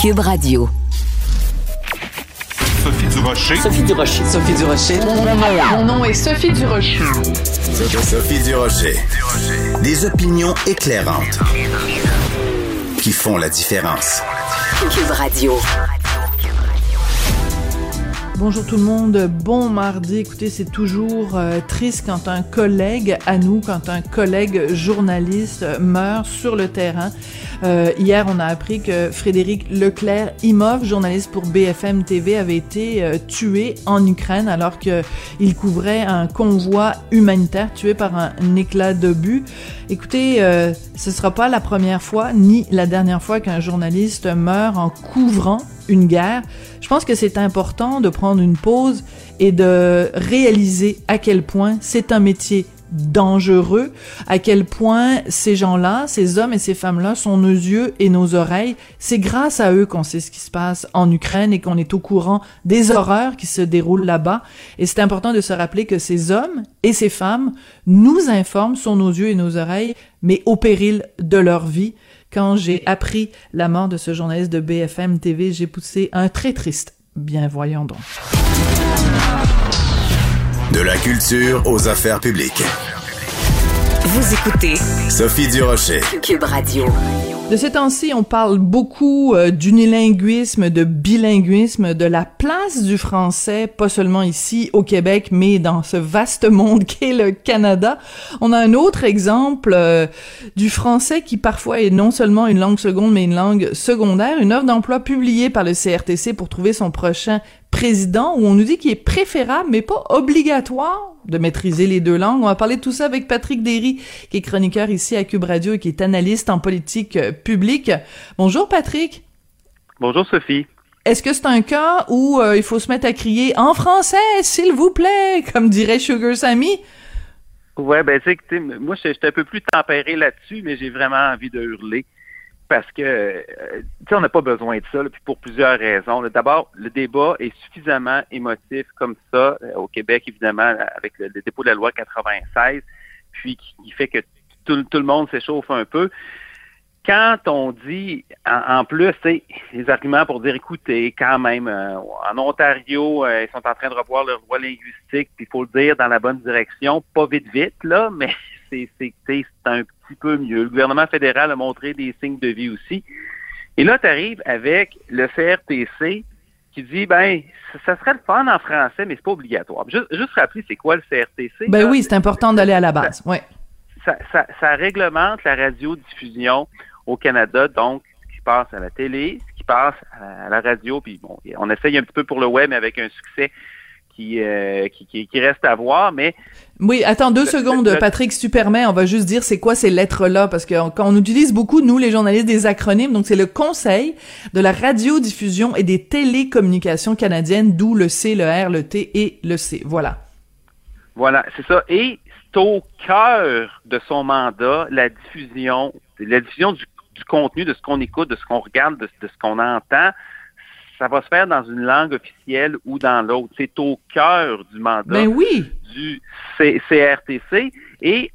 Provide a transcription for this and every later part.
Cube Radio. Sophie Durocher. Sophie Durocher. Sophie Durocher. Mon nom est Sophie Durocher. Sophie Durocher. Des opinions éclairantes qui font la différence. Cube Radio. Bonjour tout le monde, bon mardi. Écoutez, c'est toujours euh, triste quand un collègue à nous, quand un collègue journaliste meurt sur le terrain. Euh, hier, on a appris que Frédéric Leclerc Imov, journaliste pour BFM TV, avait été euh, tué en Ukraine alors qu'il couvrait un convoi humanitaire tué par un, éclat d'obus. Écoutez, euh, ce sera pas la première fois ni la dernière fois qu'un journaliste meurt en couvrant une guerre. Je pense que c'est important de prendre une pause et de réaliser à quel point c'est un métier dangereux, à quel point ces gens-là, ces hommes et ces femmes-là sont nos yeux et nos oreilles. C'est grâce à eux qu'on sait ce qui se passe en Ukraine et qu'on est au courant des horreurs qui se déroulent là-bas. Et c'est important de se rappeler que ces hommes et ces femmes nous informent, sur nos yeux et nos oreilles, mais au péril de leur vie. Quand j'ai appris la mort de ce journaliste de BFM TV, j'ai poussé un très triste. Bien voyons donc. De la culture aux affaires publiques. Vous écoutez Sophie Durocher. Cube Radio. De ces temps-ci, on parle beaucoup euh, d'unilinguisme, de bilinguisme, de la place du français, pas seulement ici au Québec, mais dans ce vaste monde qu'est le Canada. On a un autre exemple euh, du français qui parfois est non seulement une langue seconde, mais une langue secondaire. Une offre d'emploi publiée par le CRTC pour trouver son prochain président où on nous dit qu'il est préférable, mais pas obligatoire de maîtriser les deux langues. On va parler de tout ça avec Patrick Derry, qui est chroniqueur ici à Cube Radio et qui est analyste en politique euh, publique. Bonjour Patrick. Bonjour Sophie. Est-ce que c'est un cas où euh, il faut se mettre à crier en français, s'il vous plaît, comme dirait Sugar Sammy? Ouais, ben tu sais, moi j'étais un peu plus tempéré là-dessus, mais j'ai vraiment envie de hurler parce que, euh, on n'a pas besoin de ça, puis pour plusieurs raisons. D'abord, le débat est suffisamment émotif comme ça, euh, au Québec, évidemment, avec le, dépôt de la loi 96, puis qui, fait que tout, le monde s'échauffe un peu. Quand on dit, en, plus, plus, les arguments pour dire, écoutez, quand même, euh, en Ontario, ils sont en train de revoir leur loi linguistique, puis il faut le dire dans la bonne direction, pas vite, vite, là, mais c'est un petit peu mieux. Le gouvernement fédéral a montré des signes de vie aussi. Et là, tu arrives avec le CRTC qui dit, ben, ça serait le fun en français, mais c'est pas obligatoire. Juste, juste rappeler, c'est quoi le CRTC? Ben oui, c'est important d'aller à la base, ouais. Ça, ça, ça, réglemente la radiodiffusion au Canada, donc ce qui passe à la télé, ce qui passe à la radio, puis bon, on essaye un petit peu pour le web, mais avec un succès euh, qui, qui, qui, reste à voir, mais... Oui, attends deux secondes, Patrick, si tu permets, on va juste dire c'est quoi ces lettres-là, parce que quand on utilise beaucoup, nous, les journalistes, des acronymes, donc c'est le Conseil de la radiodiffusion et des télécommunications canadiennes, d'où le C, le R, le T et le C. Voilà. Voilà, c'est ça. Et c'est au cœur de son mandat, la diffusion, la diffusion du, contenu, de ce qu'on écoute, de ce qu'on regarde, de ce qu'on entend, ça va se faire dans une langue officielle ou dans l'autre. C'est au cœur du mandat ben oui. du CRTC. Et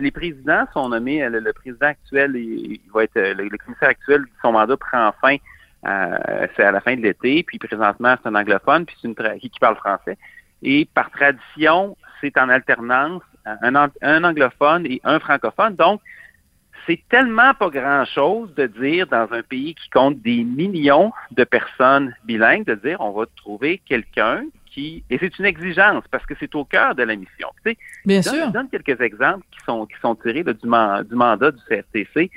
les présidents sont nommés, le, président actuel, il, va être le, commissaire actuel, son mandat prend fin euh, c'est à la fin de l'été, puis présentement c'est un anglophone, puis c'est une qui, qui parle français. Et par tradition, c'est en alternance un, un anglophone et un francophone. Donc, c'est tellement pas grand-chose de dire dans un pays qui compte des millions de personnes bilingues, de dire on va trouver quelqu'un qui et c'est une exigence parce que c'est au cœur de la mission. Bien sûr. Je donne quelques exemples qui sont qui sont tirés du, mandat du CRTC.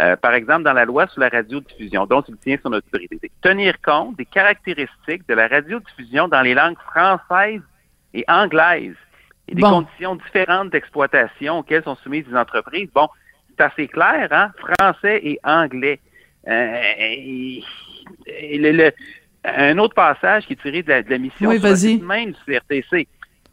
Euh, par exemple, dans la loi sur la radiodiffusion, dont il tient son autorité, tenir compte des caractéristiques de la radiodiffusion dans les langues françaises et anglaises et des conditions différentes d'exploitation auxquelles sont soumises les entreprises. Bon, c'est assez clair, hein? Français et anglais. Euh, un autre passage qui est tiré de la, mission oui, même du CRTC.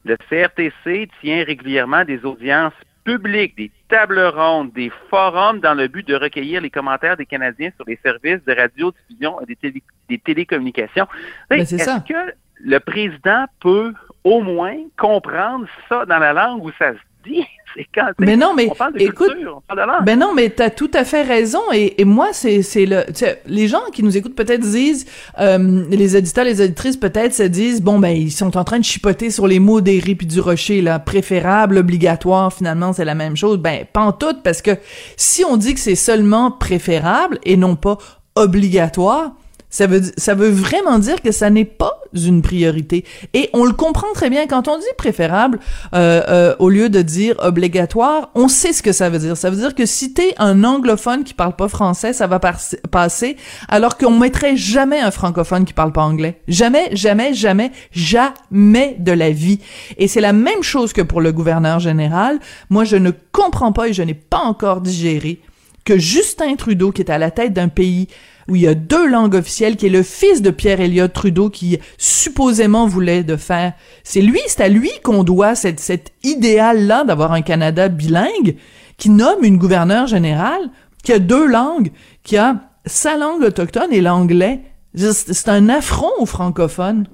Le CRTC tient régulièrement des audiences publiques, des tables rondes, des forums dans le but de recueillir les commentaires des Canadiens sur les services de radiodiffusion et des, télécommunications. Ben, est-ce que le président peut au moins comprendre ça dans la langue où ça se dit? Quand mais non, mais on parle de écoute, culture, on parle de langue. Ben non, mais t'as tout à fait raison. Et, et moi, c'est c'est le, les gens qui nous écoutent peut-être disent, euh, les éditeurs, les éditrices peut-être se disent, bon ben ils sont en train de chipoter sur les mots des puis du rocher là, préférable, obligatoire. Finalement, c'est la même chose. Ben pas en tout, parce que si on dit que c'est seulement préférable et non pas obligatoire, ça veut, ça veut vraiment dire que ça n'est pas une priorité. Et on le comprend très bien quand on dit préférable euh, euh, au lieu de dire obligatoire. On sait ce que ça veut dire. Ça veut dire que si t'es un anglophone qui parle pas français, ça va passer, alors qu'on mettrait jamais un francophone qui parle pas anglais. Jamais, jamais, jamais, jamais de la vie. Et c'est la même chose que pour le gouverneur général. Moi, je ne comprends pas et je n'ai pas encore digéré que Justin Trudeau, qui est à la tête d'un pays où il y a deux langues officielles, qui est le fils de Pierre Elliott Trudeau, qui supposément voulait de faire. C'est lui, c'est à lui qu'on doit cette, cet idéal-là d'avoir un Canada bilingue, qui nomme une gouverneure générale, qui a deux langues, qui a sa langue autochtone et l'anglais. C'est un affront aux francophones.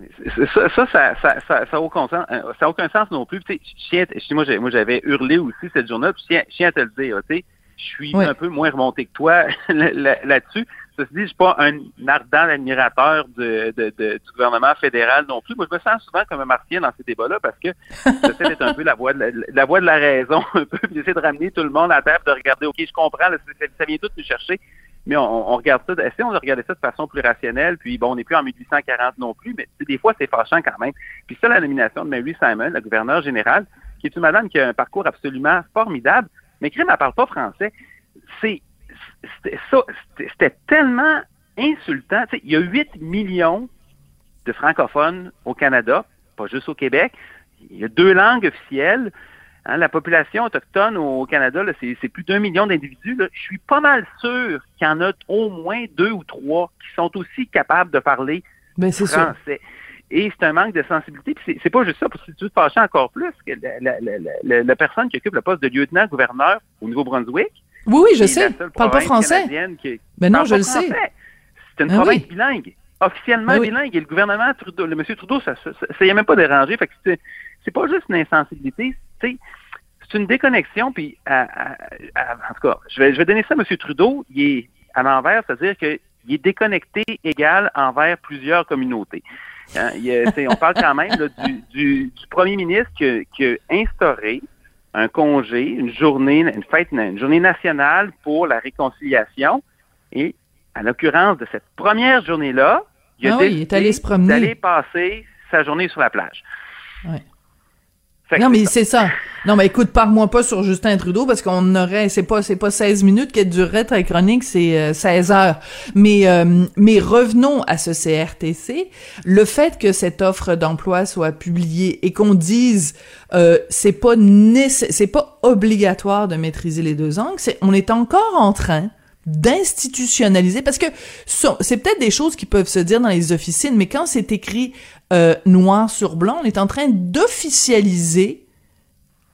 Ça, ça, ça, ça, ça, ça, aucun sens, euh, ça a aucun sens non plus. Tu sais, moi, j'avais hurlé aussi cette journée, puis je tiens, à te le dire, tu sais, je suis un peu moins remonté que toi là-dessus. Ceci dit, je suis pas un ardent admirateur du gouvernement fédéral non plus. Moi, je me sens souvent comme un martien dans ces débats-là parce que j'essaie d'être un peu la voix de la, la, voix de la raison, un peu, puis j'essaie de ramener tout le monde à la table, de regarder, OK, je comprends, ça, vient tout nous chercher, mais on, on regarde ça, essayons de regarder ça de façon plus rationnelle, puis bon, on n'est plus en 1840 non plus, mais des fois, c'est fâchant quand même. Puis ça, la nomination de Mary Simon, la gouverneure générale, qui est une madame qui a un parcours absolument formidable, mais Crime, elle parle pas français. C'est c'était tellement insultant. il y a 8 millions de francophones au Canada, pas juste au Québec. Il y a deux langues officielles. Hein, la population autochtone au Canada, c'est plus d'un million d'individus. Je suis pas mal sûr qu'il y en a au moins deux ou trois qui sont aussi capables de parler ben, français. Et c'est un manque de sensibilité. c'est pas juste ça, parce que tu te fâches encore plus que la, personne qui occupe le poste de lieutenant-gouverneur au Nouveau-Brunswick, oui, oui, je sais. Parle pas français. Mais ben non, je le sais. C'est une ben province bilingue, officiellement ben bilingue. Et le gouvernement Trudeau, le monsieur Trudeau, ça, ça, ça, y a même pas dérangé. Fait que c'est pas juste une insensibilité, c'est une déconnexion. Puis, en tout cas, je vais, je vais donner ça à monsieur Trudeau. Il est à l'envers, c'est-à-dire qu'il est déconnecté égal envers plusieurs communautés. Hein, on parle quand même du, du, du, premier ministre qui qui a instauré un congé, une journée, une fête, une journée nationale pour la réconciliation. Et à l'occurrence de cette première journée-là, il a ah oui, d'aller passer sa journée sur la plage. Ouais non, mais c'est ça. Non, mais écoute, parle-moi pas sur Justin Trudeau parce qu'on aurait, c'est pas, c'est pas 16 minutes qu'elle durerait ta chronique, c'est 16 euh, heures. Mais, euh, mais revenons à ce CRTC. Le fait que cette offre d'emploi soit publiée et qu'on dise, euh, c'est pas c'est pas obligatoire de maîtriser les deux langues, c'est, on est encore en train d'institutionnaliser parce que c'est peut-être des choses qui peuvent se dire dans les officines mais quand c'est écrit euh, noir sur blanc, on est en train d'officialiser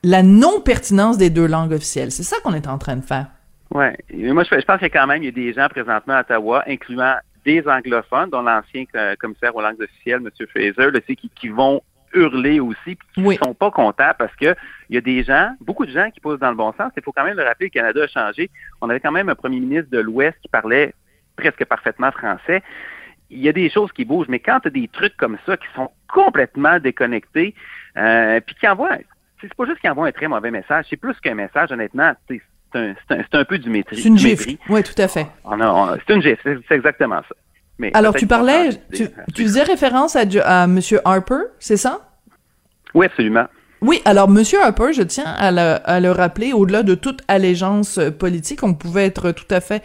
la non-pertinence des deux langues officielles. C'est ça qu'on est en train de faire. Oui. Moi, je, pense qu'il y a quand même des gens présentement à Ottawa, incluant des anglophones, dont l'ancien euh, commissaire aux langues officielles, M. Fraser, qui vont hurler aussi, qui ne sont pas contents parce que il y a des gens, beaucoup de gens qui posent dans le bon sens. Il faut quand même le rappeler, le Canada a changé. On avait quand même un premier ministre de l'Ouest qui parlait presque parfaitement français il y a des choses qui bougent, mais quand tu as des trucs comme ça qui sont complètement déconnectés, euh, puis qui envoient, c'est pas juste qu'ils envoient un très mauvais message, c'est plus qu'un message, honnêtement, c'est un, un, peu du maîtrise. C'est une gifle. Oui, tout à fait. C'est une gifle, c'est exactement ça. Mais Alors, tu parlais, tu, tu faisais référence à, à M. Harper, c'est ça? Oui, absolument. Oui, alors Monsieur Harper, je tiens à le, rappeler, au-delà de toute allégeance euh, politique, on pouvait être tout à fait,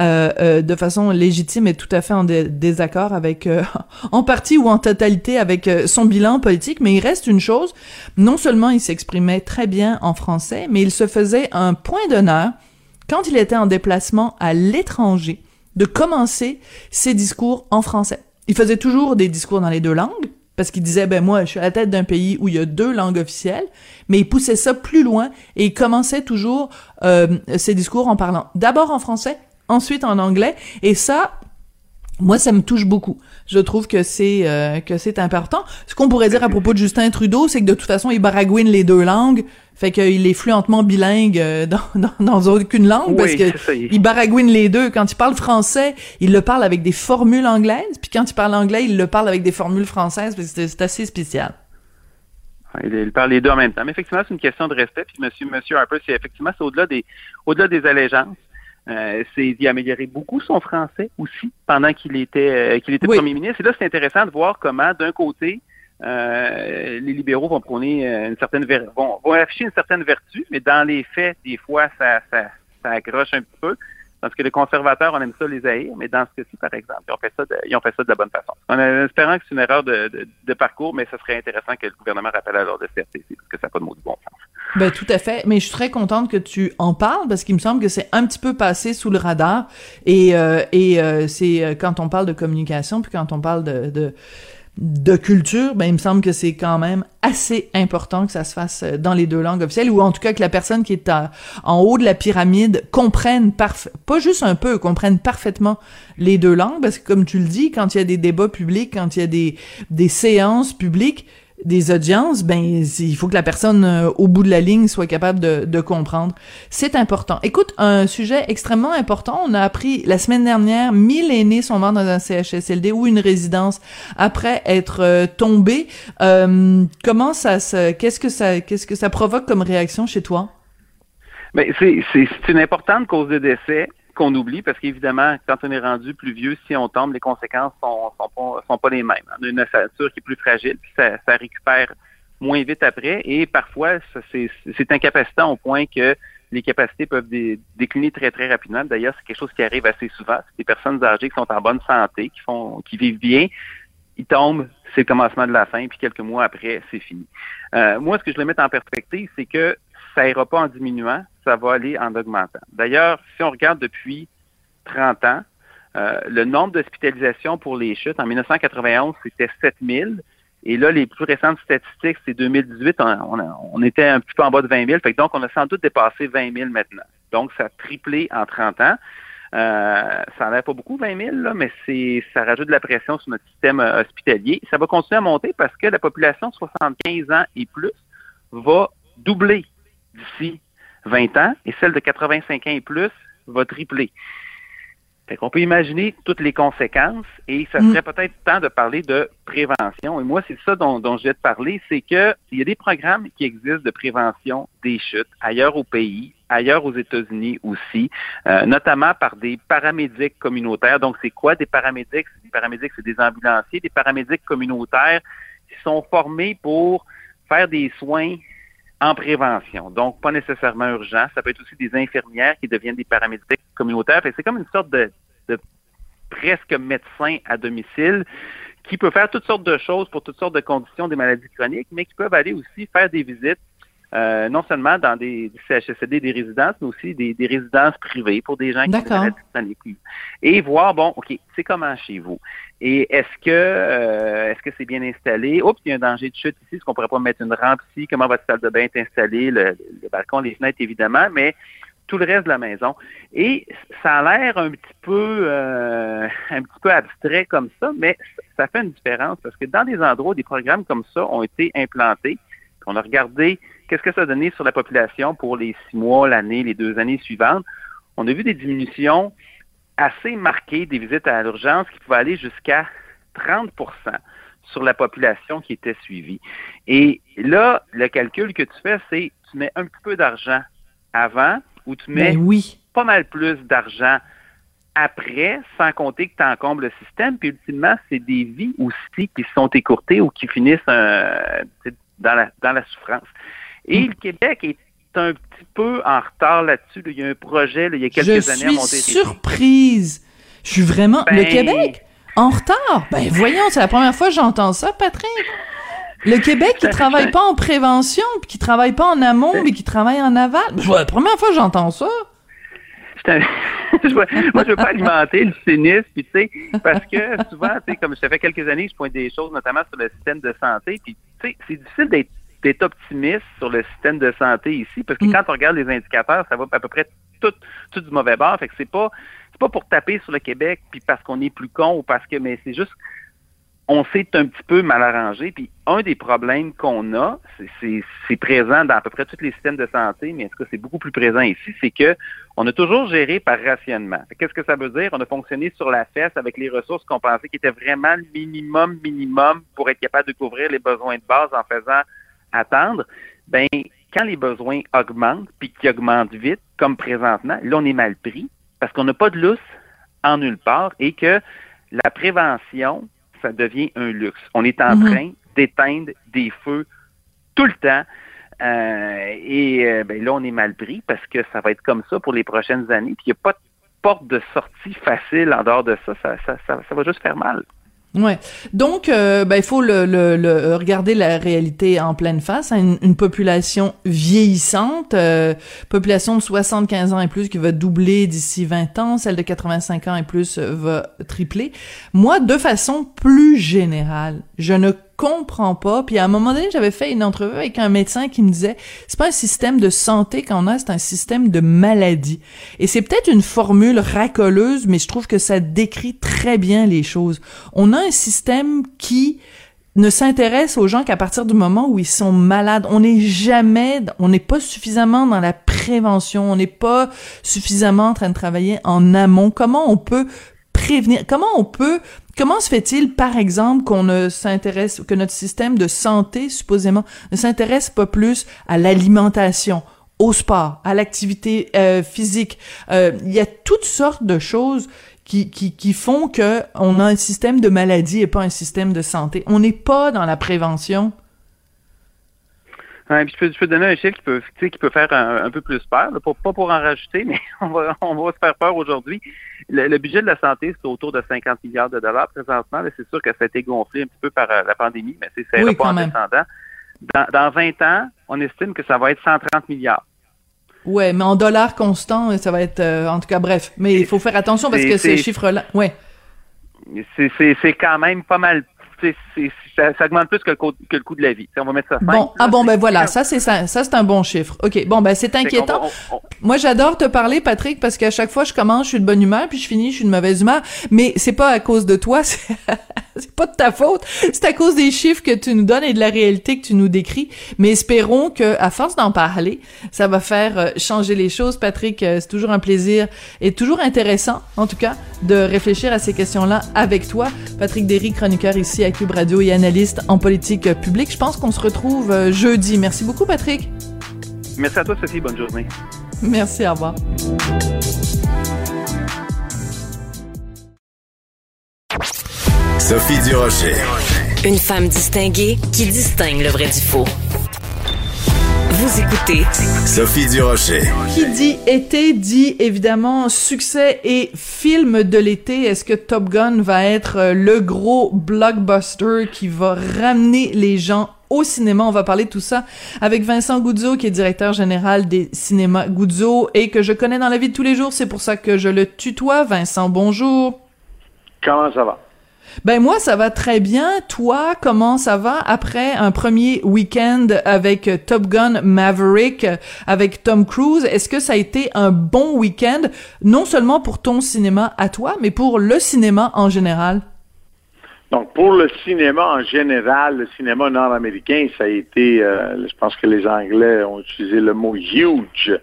euh, euh, de façon légitime et tout à fait en désaccord avec, en partie ou en totalité avec son bilan politique, mais il reste une chose, non seulement il s'exprimait très bien en français, mais il se faisait un point d'honneur quand il était en déplacement à l'étranger de commencer ses discours en français. Il faisait toujours des discours dans les deux langues, parce qu'il disait ben moi je suis à la tête d'un pays où il y a deux langues officielles mais il poussait ça plus loin et il commençait toujours euh, ses discours en parlant d'abord en français ensuite en anglais et ça moi, ça me touche beaucoup. Je trouve que c'est euh, que c'est important. Ce qu'on pourrait dire à propos de Justin Trudeau, c'est que de toute façon, il baragouine les deux langues, Fait qu'il est fluentement bilingue euh, dans, dans, dans aucune langue parce que il baragouine les deux. Quand il parle français, il le parle avec des formules anglaises, puis quand il parle anglais, il le parle avec des formules françaises, parce que c'est assez spécial. Il, parle les deux en même temps. Mais effectivement, c'est une question de respect. Puis monsieur, monsieur Harper, c'est effectivement, c'est au-delà des, au-delà des allégeances. Euh, c'est d'y améliorer beaucoup son français aussi pendant qu'il était, euh, qu'il était premier ministre. Et là, c'est intéressant de voir comment, d'un côté, euh, les libéraux vont euh, une certaine afficher une certaine vertu, mais dans les faits, des fois, ça, accroche un petit peu. Parce que les conservateurs, on aime ça les haïr, mais dans ce cas-ci, par exemple, ils ont fait ça de, ils ont fait ça de la bonne façon. En espérant que c'est une erreur de, parcours, mais ce serait intéressant que le gouvernement rappelle à l'ordre de CRTC, parce que ça n'a pas de mot de bon sens. Ben, tout à fait. Mais je suis très contente que tu en parles, parce qu'il me semble que c'est un petit peu passé sous le radar. Et, euh, c'est quand on parle de communication, puis quand on parle de de culture, ben il me semble que c'est quand même assez important que ça se fasse euh, dans les deux langues officielles, ou en tout cas que la personne qui est en haut de la pyramide comprenne pas juste un peu, comprenne parfaitement les deux langues, parce que comme tu le dis, quand il y a des débats publics, quand il y a des séances publiques, des audiences, ben il faut que la personne euh, au bout de la ligne soit capable de, comprendre. C'est important. Écoute, un sujet extrêmement important. On a appris la semaine dernière, 1000 aînés sont morts dans un CHSLD ou une résidence après être euh, tombés. Euh, comment ça se, qu'est-ce que ça, qu'est-ce que ça provoque comme réaction chez toi? Ben c'est c'est une importante cause de décès qu'on oublie parce qu'évidemment, quand on est rendu plus vieux, si on tombe, les conséquences sont, sont, pas, sont pas les mêmes. On a une ossature qui est plus fragile, puis ça, ça récupère moins vite après et parfois c'est incapacitant au point que les capacités peuvent décliner très très rapidement. D'ailleurs, c'est quelque chose qui arrive assez souvent. C'est des personnes âgées qui sont en bonne santé, qui font, qui vivent bien. Ils tombent, c'est le commencement de la fin, puis quelques mois après, c'est fini. Euh, moi, ce que je le mets en perspective, c'est que ça ira pas en diminuant, ça va aller en augmentant. D'ailleurs, si on regarde depuis 30 ans, euh, le nombre d'hospitalisations pour les chutes, en 1991, c'était 7000. Et là, les plus récentes statistiques, c'est 2018, on, était un petit peu en bas de 20 000. Fait donc, on a sans doute dépassé 20 000 maintenant. Donc, ça a triplé en 30 ans. Euh, ça n'en pas beaucoup, 20 000, là, mais ça rajoute de la pression sur notre système euh, hospitalier. Ça va continuer à monter parce que la population de 75 ans et plus va doubler d'ici 20 ans et celle de 85 ans et plus va tripler. Fait qu'on peut imaginer toutes les conséquences et ça mm. serait peut-être temps de parler de prévention. Et moi, c'est ça dont, dont je vais te parler, c'est que il y a des programmes qui existent de prévention des chutes ailleurs au pays, ailleurs aux États-Unis aussi, euh, notamment par des paramédics communautaires. Donc, c'est quoi des paramédics? Des paramédics, c'est des ambulanciers, des paramédics communautaires qui sont formés pour faire des soins en prévention. Donc, pas nécessairement urgent. Ça peut être aussi des infirmières qui deviennent des paramédics communautaires. C'est comme une sorte de, presque médecin à domicile qui peut faire toutes sortes de choses pour toutes sortes de conditions des maladies chroniques, mais qui peuvent aller aussi faire des visites euh, non seulement dans des, CHSLD, des résidences, mais aussi des, résidences privées pour des gens qui sont chroniques. Et voir, bon, OK, c'est comment chez vous? Et est-ce que euh, est-ce que c'est bien installé? Oups, il y a un danger de chute ici, est-ce qu'on pourrait pas mettre une rampe ici? Comment votre salle de bain est installée? Le, balcon, les fenêtres, évidemment, mais tout le reste de la maison. Et ça a l'air un petit peu euh, un petit peu abstrait comme ça, mais ça fait une différence parce que dans des endroits où des programmes comme ça ont été implantés, on a regardé qu'est-ce que ça a donné sur la population pour les six mois, l'année, les deux années suivantes, on a vu des diminutions assez marquées des visites à l'urgence qui pouvaient aller jusqu'à 30% sur la population qui était suivie. Et là, le calcul que tu fais, c'est tu mets un petit peu d'argent avant ou tu mets ben pas mal plus d'argent après, sans compter que tu encombles le système. Puis ultimement, c'est des vies aussi qui sont écourtées ou qui finissent euh, dans, la, dans la souffrance. Et mm. le Québec est un petit peu en retard là-dessus. Il y a un projet il y a quelques années à monter. Surprise. Je suis vraiment... le ben, Québec en retard? Ben voyons, c'est la première fois que j'entends ça, Patrick. Le Québec qui travaille pas en prévention, puis qui travaille pas en amont, mais qui travaille en aval. C'est la première fois que j'entends ça. moi, je veux pas alimenter le cynisme, puis tu sais, parce que souvent, tu sais, comme ça fait quelques années, je pointe des choses, notamment sur le système de santé, puis tu sais, c'est difficile d'être d'être optimiste sur le système de santé ici, parce que mm. quand on regarde les indicateurs, ça va à peu près tout, tout du mauvais bord. Fait que c'est pas c'est pas pour taper sur le Québec puis parce qu'on est plus con ou parce que mais c'est juste on s'est un petit peu mal arrangé. Puis un des problèmes qu'on a, c'est présent dans à peu près tous les systèmes de santé, mais en tout cas, c'est beaucoup plus présent ici, c'est que on a toujours géré par rationnement. Qu'est-ce que ça veut dire? On a fonctionné sur la fesse avec les ressources qu'on pensait qui étaient vraiment le minimum, minimum pour être capable de couvrir les besoins de base en faisant attendre. Ben, quand les besoins augmentent, puis qu'ils augmentent vite, comme présentement, là, on est mal pris parce qu'on n'a pas de lousse en nulle part et que la prévention, ça devient un luxe. On est en mhm. train d'éteindre des feux tout le temps. Euh, et euh, ben là, on est mal pris parce que ça va être comme ça pour les prochaines années. Puis il n'y a pas de porte de sortie facile en dehors de ça. Ça, ça, ça va juste faire mal. Ouais. Donc, euh, ben, il faut le, le, regarder la réalité en pleine face. Hein. Une, population vieillissante, euh, population de 75 ans et plus qui va doubler d'ici 20 ans, celle de 85 ans et plus va tripler. Moi, de façon plus générale, je ne comprends pas. Puis à un moment donné, j'avais fait une entrevue avec un médecin qui me disait, c'est pas un système de santé qu'on a, c'est un système de maladie. Et c'est peut-être une formule racoleuse, mais je trouve que ça décrit très bien les choses. On a un système qui ne s'intéresse aux gens qu'à partir du moment où ils sont malades. On n'est jamais, on n'est pas suffisamment dans la prévention, on n'est pas suffisamment en train de travailler en amont. Comment on peut prévenir, comment on peut Comment se fait-il, par exemple, qu'on ne s'intéresse, que notre système de santé, supposément, ne s'intéresse pas plus à l'alimentation, au sport, à l'activité euh, physique? Euh, il y a toutes sortes de choses qui, qui, qui font que on a un système de maladie et pas un système de santé. On n'est pas dans la prévention. Ouais, puis je, peux, je peux donner un chiffre qui peut, qui peut faire un, peu plus peur, pas pour en rajouter, mais on va, on va se faire peur aujourd'hui. Le, budget de la santé, c'est autour de 50 milliards de dollars présentement. C'est sûr que ça a été gonflé un petit peu par euh, la pandémie, mais c'est oui, pas en descendant. Dans, dans 20 ans, on estime que ça va être 130 milliards. Ouais, mais en dollars constants, ça va être, euh, en tout cas, bref. Mais il faut faire attention parce que ces chiffres-là, ouais. C'est quand même pas mal ça, ça, augmente plus que le, coût, que le coût de la vie. on va mettre ça Bon, ah bon, ben voilà, ça c'est ça, ça c'est un bon chiffre. OK, bon, ben c'est inquiétant. Moi, j'adore te parler, Patrick, parce qu'à chaque fois je commence, je suis de bonne humeur, puis je finis, je suis de mauvaise humeur. Mais c'est pas à cause de toi, c'est pas de ta faute. C'est à cause des chiffres que tu nous donnes et de la réalité que tu nous décris. Mais espérons que, à force d'en parler, ça va faire euh, changer les choses. Patrick, euh, c'est toujours un plaisir et toujours intéressant, en tout cas, de réfléchir à ces questions-là avec toi. Patrick Derry, chroniqueur ici à Cube Radio et analyste en politique publique. Je pense qu'on se retrouve euh, jeudi. Merci beaucoup, Patrick. Merci à toi, Sophie. Bonne journée. Merci, au revoir. Sophie Durocher. Une femme distinguée qui distingue le vrai du faux. Vous écoutez Sophie Durocher. Qui dit été dit évidemment succès et film de l'été. Est-ce que Top Gun va être euh, le gros blockbuster qui va ramener les gens au cinéma? On va parler de tout ça avec Vincent Goudzo, qui est directeur général des cinémas Goudzo et que je connais dans la vie de tous les jours. C'est pour ça que je le tutoie. Vincent, bonjour. Comment ça va? Ben moi ça va très bien. Toi, comment ça va après un premier week-end avec Top Gun Maverick avec Tom Cruise? Est-ce que ça a été un bon week-end non seulement pour ton cinéma à toi, mais pour le cinéma en général? Donc, pour le cinéma en général, le cinéma nord-américain, ça a été, euh, je pense que les Anglais ont utilisé le mot huge.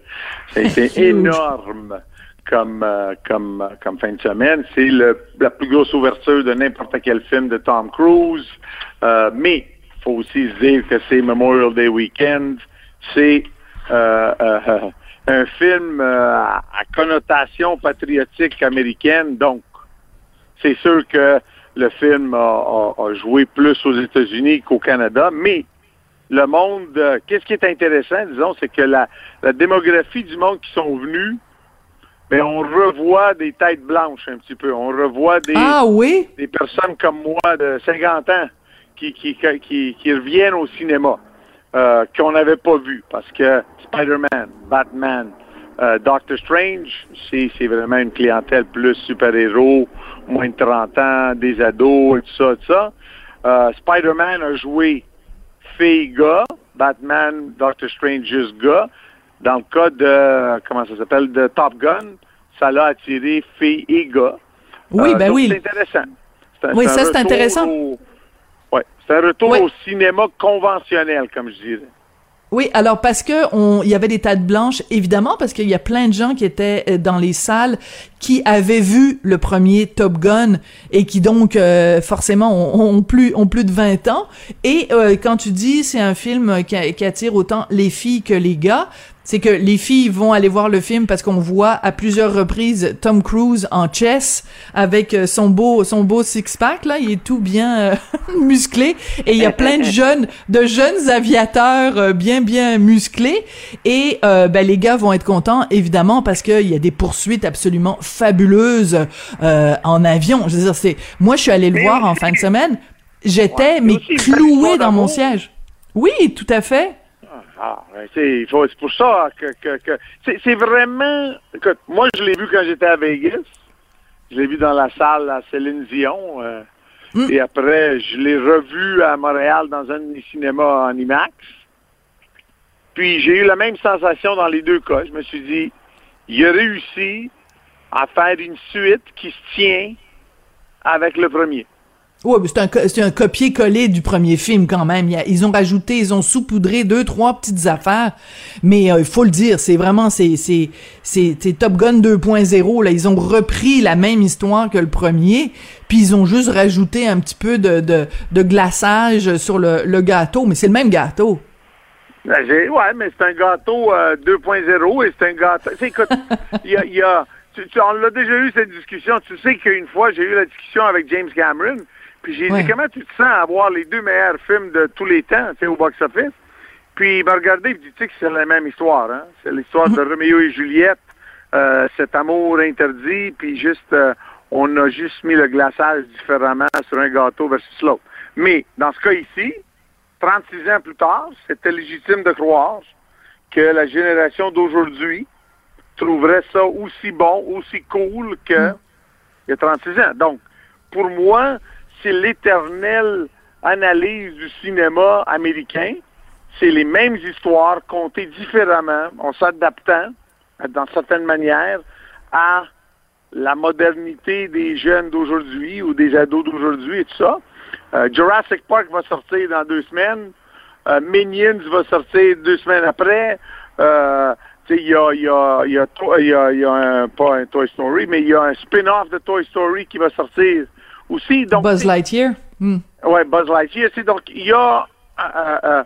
Ça a été énorme comme, euh, comme, euh, comme fin de semaine. C'est la plus grosse ouverture de n'importe quel film de Tom Cruise. Euh, mais il faut aussi se dire que c'est Memorial Day Weekend. C'est un film à connotation patriotique américaine. Donc, c'est sûr que le film a, joué plus aux États-Unis qu'au Canada, mais le monde, qu'est-ce qui est intéressant, disons, c'est que la, la démographie du monde qui sont venus mais on revoit des têtes blanches un petit peu. On revoit des, ah, oui? des personnes comme moi de 50 ans qui, qui, qui, qui reviennent au cinéma, euh, qu'on n'avait pas vu. Parce que Spider-Man, Batman, euh, Doctor Strange, c'est vraiment une clientèle plus super-héros, moins de 30 ans, des ados et tout ça, tout ça. Euh, Spider-Man a joué fille-gars, Batman, Doctor Strange juste gars. Dans le cas de, comment ça s'appelle, de Top Gun, ça l'a attiré filles et gars. Oui, euh, ben oui. C'est intéressant. oui, ça c'est intéressant. Ouais, c'est un retour au cinéma conventionnel, comme je dirais. Oui, alors parce que on, il y avait des de blanches, évidemment, parce qu'il y a plein de gens qui étaient euh, dans les salles qui avaient vu le premier Top Gun et qui donc euh, forcément ont, plus ont plus de 20 ans. Et euh, quand tu dis c'est un film qui, qui attire autant les filles que les gars, c'est que les filles vont aller voir le film parce qu'on voit à plusieurs reprises Tom Cruise en chess avec euh, son beau son beau six pack là, il est tout bien euh, musclé. Et il y a plein de jeunes de jeunes aviateurs euh, bien bien musclés. Et euh, ben les gars vont être contents évidemment parce qu'il y a des poursuites absolument fabuleuses euh, en avion. Je veux dire c'est moi je suis allé le Mais- voir en fin de semaine, j'étais Ouais, mais aussi cloué dans mon siège. Oui, tout à fait. Ah, c'est pour ça que, que, que- c'est, c'est vraiment. Écoute, moi, je l'ai vu quand j'étais à Vegas. Je l'ai vu dans la salle à Céline Dion. euh, Mm. Et après, je l'ai revu à Montréal dans un des cinémas en IMAX. Puis j'ai eu la même sensation dans les deux cas. Je me suis dit, il a réussi à faire une suite qui se tient avec le premier. Mais c'est un, un copier-coller du premier film quand même. Ils ont rajouté, ils ont saupoudré deux, trois petites affaires. Mais euh, il faut le dire, c'est vraiment, c'est, Top Gun 2.0. Là, ils ont repris la même histoire que le premier, puis ils ont juste rajouté un petit peu de, de, de glaçage sur le, le gâteau. Mais c'est le même gâteau. Ben, ouais, mais c'est un gâteau euh, 2.0 et c'est un gâteau. Tu sais, écoute, il y a, il y a- tu, tu- on l'a déjà eu cette discussion. Tu sais qu'une fois, j'ai eu la discussion avec James Cameron, puis j'ai Ouais. dit comment tu te sens à avoir les deux meilleurs films de tous les temps, tu sais, au box-office? Puis il m'a regardé et dit, tu sais que c'est la même histoire, hein? C'est l'histoire de Roméo et Juliette, euh, cet amour interdit, puis juste, euh, on a juste mis le glaçage différemment sur un gâteau versus l'autre. Mais dans ce cas ici, 36 ans plus tard, c'était légitime de croire que la génération d'aujourd'hui trouverait ça aussi bon, aussi cool que il y a 36 ans. Donc, pour moi, c'est l'éternelle analyse du cinéma américain. C'est les mêmes histoires contées différemment, en s'adaptant, dans certaines manières, à la modernité des jeunes d'aujourd'hui ou des ados d'aujourd'hui et tout ça. Euh, Jurassic Park va sortir dans deux semaines. Euh, Minions va sortir deux semaines après. Euh, il y a, y, a, y, a, y, a, il y a un, pas un Toy Story, mais il y a un spin-off de Toy Story qui va sortir aussi. Donc, Buzz Lightyear? Hmm. Ouais, Buzz Lightyear. donc, il y a euh, euh, euh,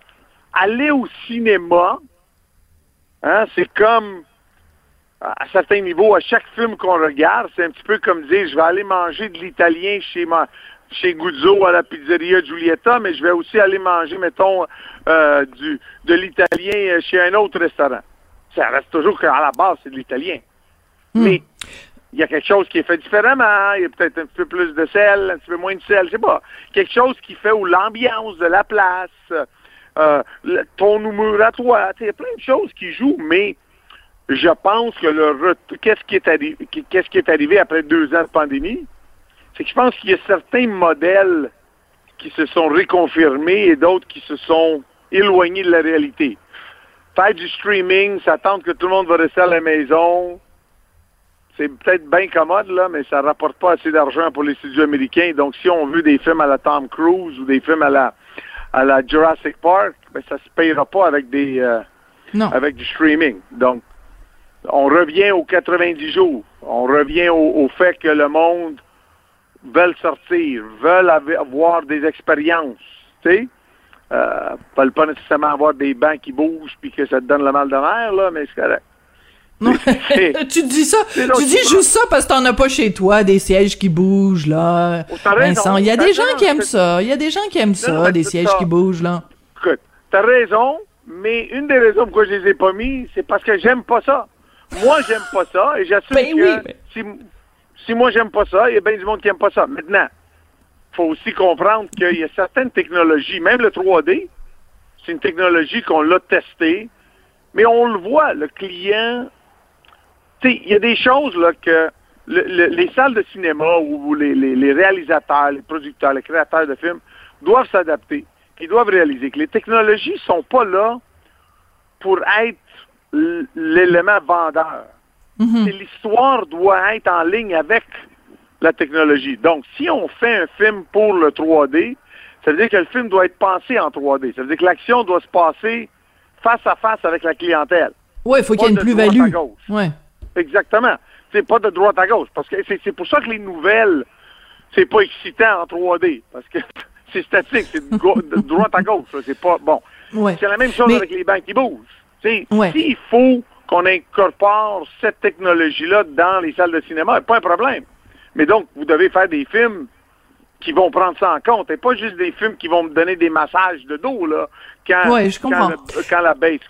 aller au cinéma, hein, c'est comme à certains niveaux, à chaque film qu'on regarde, c'est un petit peu comme dire je vais aller manger de l'italien chez ma chez Guzzo à la pizzeria Giulietta, mais je vais aussi aller manger, mettons, euh, du de l'italien chez un autre restaurant. Ça reste toujours qu'à la base, c'est de l'italien. Mais il y a quelque chose qui est fait différemment, il y a peut-être un petit peu plus de sel, un petit peu moins de sel, je sais pas. Quelque chose qui fait où l'ambiance de la place, euh, le- ton humour à toi, il y a plein de choses qui jouent, mais je pense que le qu'est-ce qui est arrivé qu'est-ce qui est arrivé après deux ans de pandémie, c'est que je pense qu'il y a certains modèles qui se sont réconfirmés et d'autres qui se sont éloignés de la réalité. Faire du streaming, s'attendre que tout le monde va rester à la maison, c'est peut-être bien commode, là, mais ça rapporte pas assez d'argent pour les studios américains. Donc, si on veut des films à la Tom Cruise ou des films à la à la Jurassic Park, ben, ça se payera pas avec des euh, Non. avec du streaming. Donc, on revient aux 90 jours. On revient au, au fait que le monde veut sortir, veut avoir des expériences, tu sais. Euh, veulent pas nécessairement avoir des bancs qui bougent puis que ça te donne le mal de mer, là, mais c'est correct. Tu dis ça, tu dis juste ça parce que t'en as pas chez toi des sièges qui bougent là. Vincent, il y a des gens qui aiment ça. Il y a des gens qui aiment ça, des sièges qui bougent là. Écoute, t'as raison, mais une des raisons pourquoi je les ai pas mis, c'est parce que j'aime pas ça. Moi, j'aime pas ça, et j'assume Ben que oui, ben- si, si moi j'aime pas ça, il y a bien du monde qui aime pas ça. Maintenant, faut aussi comprendre qu'il y a certaines technologies, même le 3D, c'est une technologie qu'on l'a testée, mais on le voit, le client, tu sais, il y a des choses là que le- le- les salles de cinéma ou, les, les- les réalisateurs, les producteurs, les créateurs de films doivent s'adapter. Ils doivent réaliser que les technologies sont pas là pour être l'élément vendeur. C'est L'histoire doit être en ligne avec la technologie. Donc, si on fait un film pour le 3D, Ça veut dire que le film doit être pensé en 3D. Ça veut dire que l'action doit se passer face à face avec la clientèle. Oui, il faut qu'il y ait une plus-value. Ouais. Exactement. C'est pas de droite à gauche. Parce que c'est pour ça que les nouvelles, c'est pas excitant en 3D. Parce que c'est statique, c'est de, droite à gauche. C'est pas bon. C'est la même chose avec les banques qui bougent. S'il faut qu'on incorpore cette technologie-là dans les salles de cinéma, pas un problème. Mais donc, vous devez faire des films qui vont prendre ça en compte et pas juste des films qui vont me donner des massages de dos là quand, quand, la baisse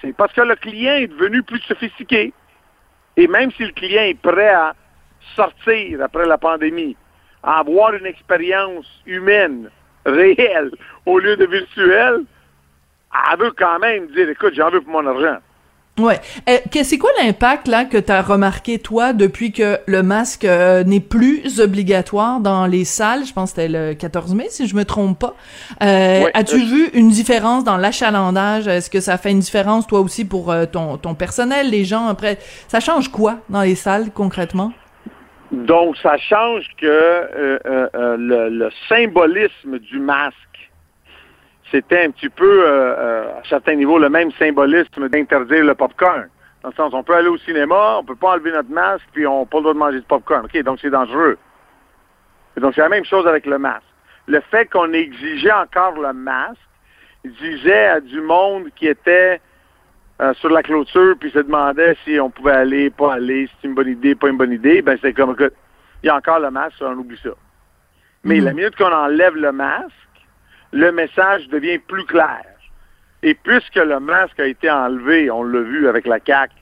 c'est parce que le client est devenu plus sophistiqué. Et même si le client est prêt à sortir après la pandémie à avoir une expérience humaine réelle au lieu de virtuelle elle veut quand même dire, écoute, j'en veux pour mon argent. Ouais. Eh, c'est quoi l'impact là que tu as remarqué toi depuis que le masque euh, n'est plus obligatoire dans les salles? Je pense que c'était le 14 mai si je me trompe pas. Euh, as-tu euh, vu une différence dans l'achalandage? Est-ce que ça fait une différence toi aussi pour ton, ton personnel, les gens? Après Ça change quoi dans les salles concrètement? Donc ça change que le, le symbolisme du masque c'était un petit peu, euh, euh, à certains niveaux, le même symbolisme d'interdire le popcorn. Dans le sens, on peut aller au cinéma, on peut pas enlever notre masque, puis on n'a pas le droit de manger du popcorn. OK, donc c'est dangereux. Et donc c'est la même chose avec le masque. Le fait qu'on exigeait encore le masque disait à du monde qui était euh, sur la clôture, puis se demandait si on pouvait aller, pas aller, si c'est une bonne idée, pas une bonne idée, ben c'est comme, écoute, il y a encore le masque, on oublie ça. Mais mm. la minute qu'on enlève le masque, le message devient plus clair. Et puisque le masque a été enlevé, on l'a vu avec la CAQ,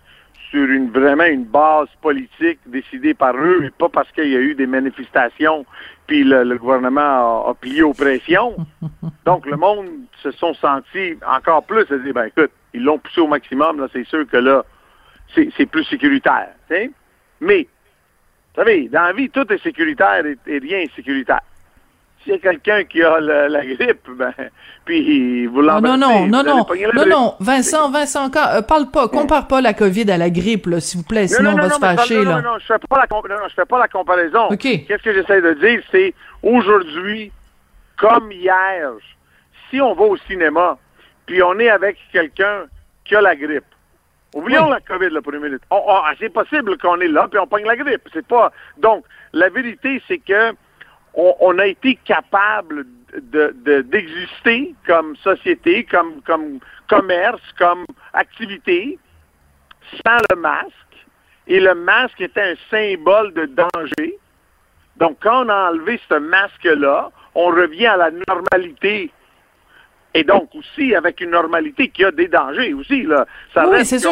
sur une vraiment une base politique décidée par eux, et pas parce qu'il y a eu des manifestations, puis le, gouvernement a, plié aux pressions. Donc le monde se sont sentis encore plus à dire, ben écoute, ils l'ont poussé au maximum, là, c'est sûr que là, c'est plus sécuritaire. Mais, vous savez, dans la vie, tout est sécuritaire et, et rien est sécuritaire s'il y a quelqu'un qui a la grippe, ben, puis vous l'embrassez. Non, non, non, non, non, non, Vincent, Vincent, euh, parle pas, compare pas la COVID à la grippe, s'il vous plaît, sinon on va se fâcher, là. Non, non, je fais pas la, non, je fais pas la comparaison. Qu'est-ce que j'essaie de dire, c'est aujourd'hui, comme hier, si on va au cinéma, puis on est avec quelqu'un qui a la grippe, Oublions la COVID là, pour une minute. c'est possible qu'on est là puis on pogne la grippe. C'est pas. Donc, la vérité, c'est que on, a été capable d'exister comme société, comme, comme commerce, comme activité, sans le masque. Et le masque était un symbole de danger. Donc, quand on a enlevé ce masque-là, on revient à la normalité. Et donc aussi avec une normalité qui a des dangers aussi là. Ça oui, c'est sûr.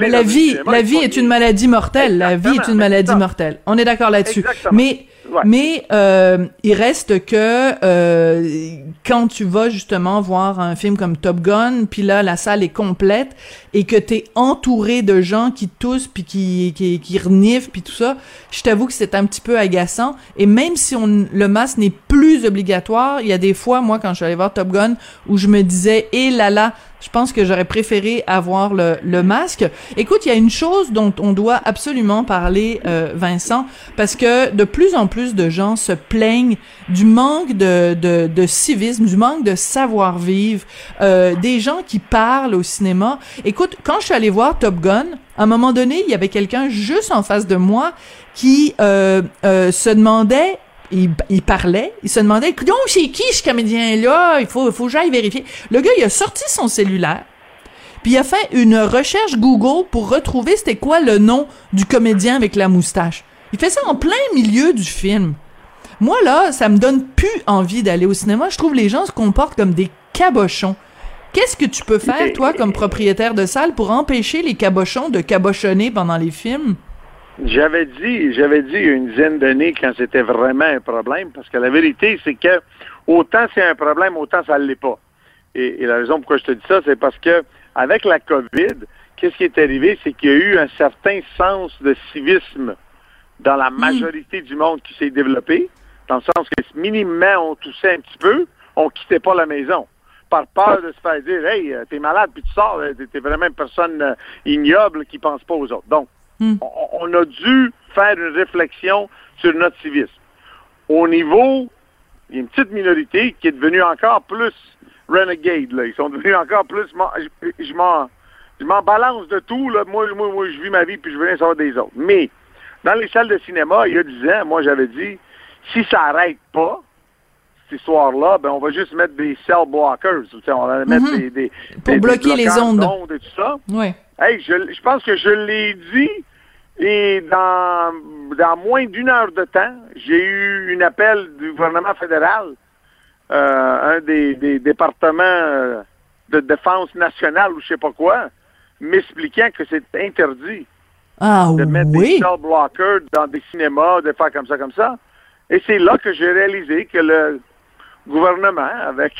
Mais la vie, la vie est une maladie mortelle. La vie est une maladie mortelle. On est d'accord là-dessus. Mais mais euh, il reste que euh, quand tu vas justement voir un film comme Top Gun, puis là la salle est complète et que t'es entouré de gens qui toussent puis qui qui, qui reniflent puis tout ça, je t'avoue que c'est un petit peu agaçant. Et même si on le masque n'est plus obligatoire, il y a des fois moi quand je suis allée voir Top Gun où je me disais et eh là là je pense que j'aurais préféré avoir le, le masque. Écoute, il y a une chose dont on doit absolument parler, euh, Vincent, parce que de plus en plus de gens se plaignent du manque de, de, de civisme, du manque de savoir-vivre, euh, des gens qui parlent au cinéma. Écoute, quand je suis allée voir Top Gun, à un moment donné, il y avait quelqu'un juste en face de moi qui euh, euh, se demandait il, parlait, il se demandait, donc c'est qui ce comédien-là? Il faut, que j'aille vérifier. Le gars, il a sorti son cellulaire, puis il a fait une recherche Google pour retrouver c'était quoi le nom du comédien avec la moustache. Il fait ça en plein milieu du film. Moi, là, ça me donne plus envie d'aller au cinéma. Je trouve les gens se comportent comme des cabochons. Qu'est-ce que tu peux faire, toi, comme propriétaire de salle, pour empêcher les cabochons de cabochonner pendant les films? J'avais dit, j'avais dit il y a une dizaine d'années quand c'était vraiment un problème, parce que la vérité, c'est que autant c'est un problème, autant ça ne l'est pas. Et, la raison pourquoi je te dis ça, c'est parce que avec la COVID, qu'est-ce qui est arrivé, c'est qu'il y a eu un certain sens de civisme dans la majorité du monde qui s'est développé, dans le sens que minimement on toussait un petit peu, on quittait pas la maison par peur de se faire dire Hey, t'es malade puis tu sors, t'es vraiment une personne euh, ignoble qui pense pas aux autres. Donc, Hmm. On, a dû faire une réflexion sur notre civisme. Au niveau il y a une petite minorité qui est devenue encore plus renegade. Là. Ils sont devenus encore plus. Je, m'en, je m'en balance de tout. Là. Moi, moi, moi, je vis ma vie puis je veux rien savoir des autres. Mais dans les salles de cinéma, il y a 10 ans, moi, j'avais dit si ça n'arrête pas, cette histoire-là, ben, on va juste mettre des cell blockers. On va mettre Mhm. des, des, Pour des- bloquer des les ondes. d'ondes et tout ça. Oui. Hey, je, je pense que je l'ai dit et dans, dans moins d'une heure de temps, j'ai eu un appel du gouvernement fédéral, euh, un des, des départements euh, de défense nationale ou je sais pas quoi, m'expliquant que c'est interdit Ah de mettre des cell blockers dans des cinémas, de faire comme ça, comme ça. Et c'est là que j'ai réalisé que le gouvernement, avec,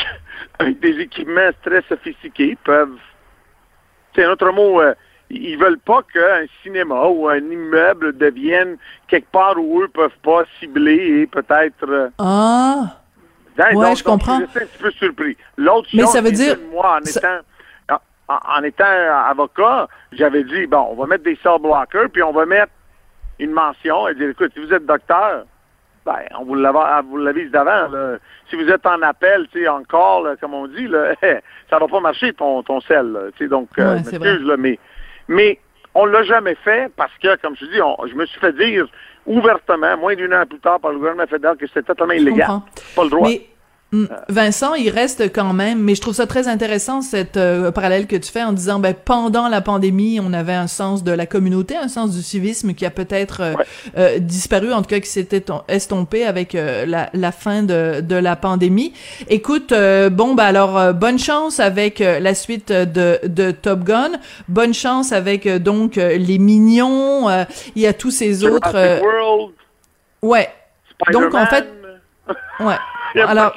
avec des équipements très sophistiqués, peuvent... C'est un autre mot, euh, ils veulent pas qu'un cinéma ou un immeuble devienne quelque part où eux peuvent pas cibler et peut-être... euh, Ah. Hein, Ouais, donc- je donc, comprends. Je suis un petit peu surpris. L'autre chose, ça veut c'est dire- que moi, en ça- étant, en, en étant avocat, j'avais dit, bon, on va mettre des cell blockers, puis on va mettre une mention et dire, écoute, si vous êtes docteur, ben, on vous l'avise d'avant. Si vous êtes en appel, tu sais, encore, là, comme on dit, là, ça va pas marcher ton, ton sel. là, tu sais, donc, euh, Ouais, m'excuse, là, mais, mais on l'a jamais fait parce que, comme je te dis, on- je me suis fait dire ouvertement, moins d'une heure plus tard, par le gouvernement fédéral, que c'était totalement illégal. Pas le droit. Mais Vincent, il reste quand même, mais je trouve ça très intéressant cette euh, parallèle que tu fais en disant ben pendant la pandémie, on avait un sens de la communauté, un sens du civisme qui a peut-être euh, euh, disparu, en tout cas qui s'était estompé avec euh, la, la fin de, de la pandémie. Écoute, euh, bon ben alors euh, bonne chance avec euh, la suite de, de Top Gun, bonne chance avec euh, donc euh, les Mignons, euh, il y a tous ces autres. Euh, World, ouais. Donc en fait. Ouais. Alors,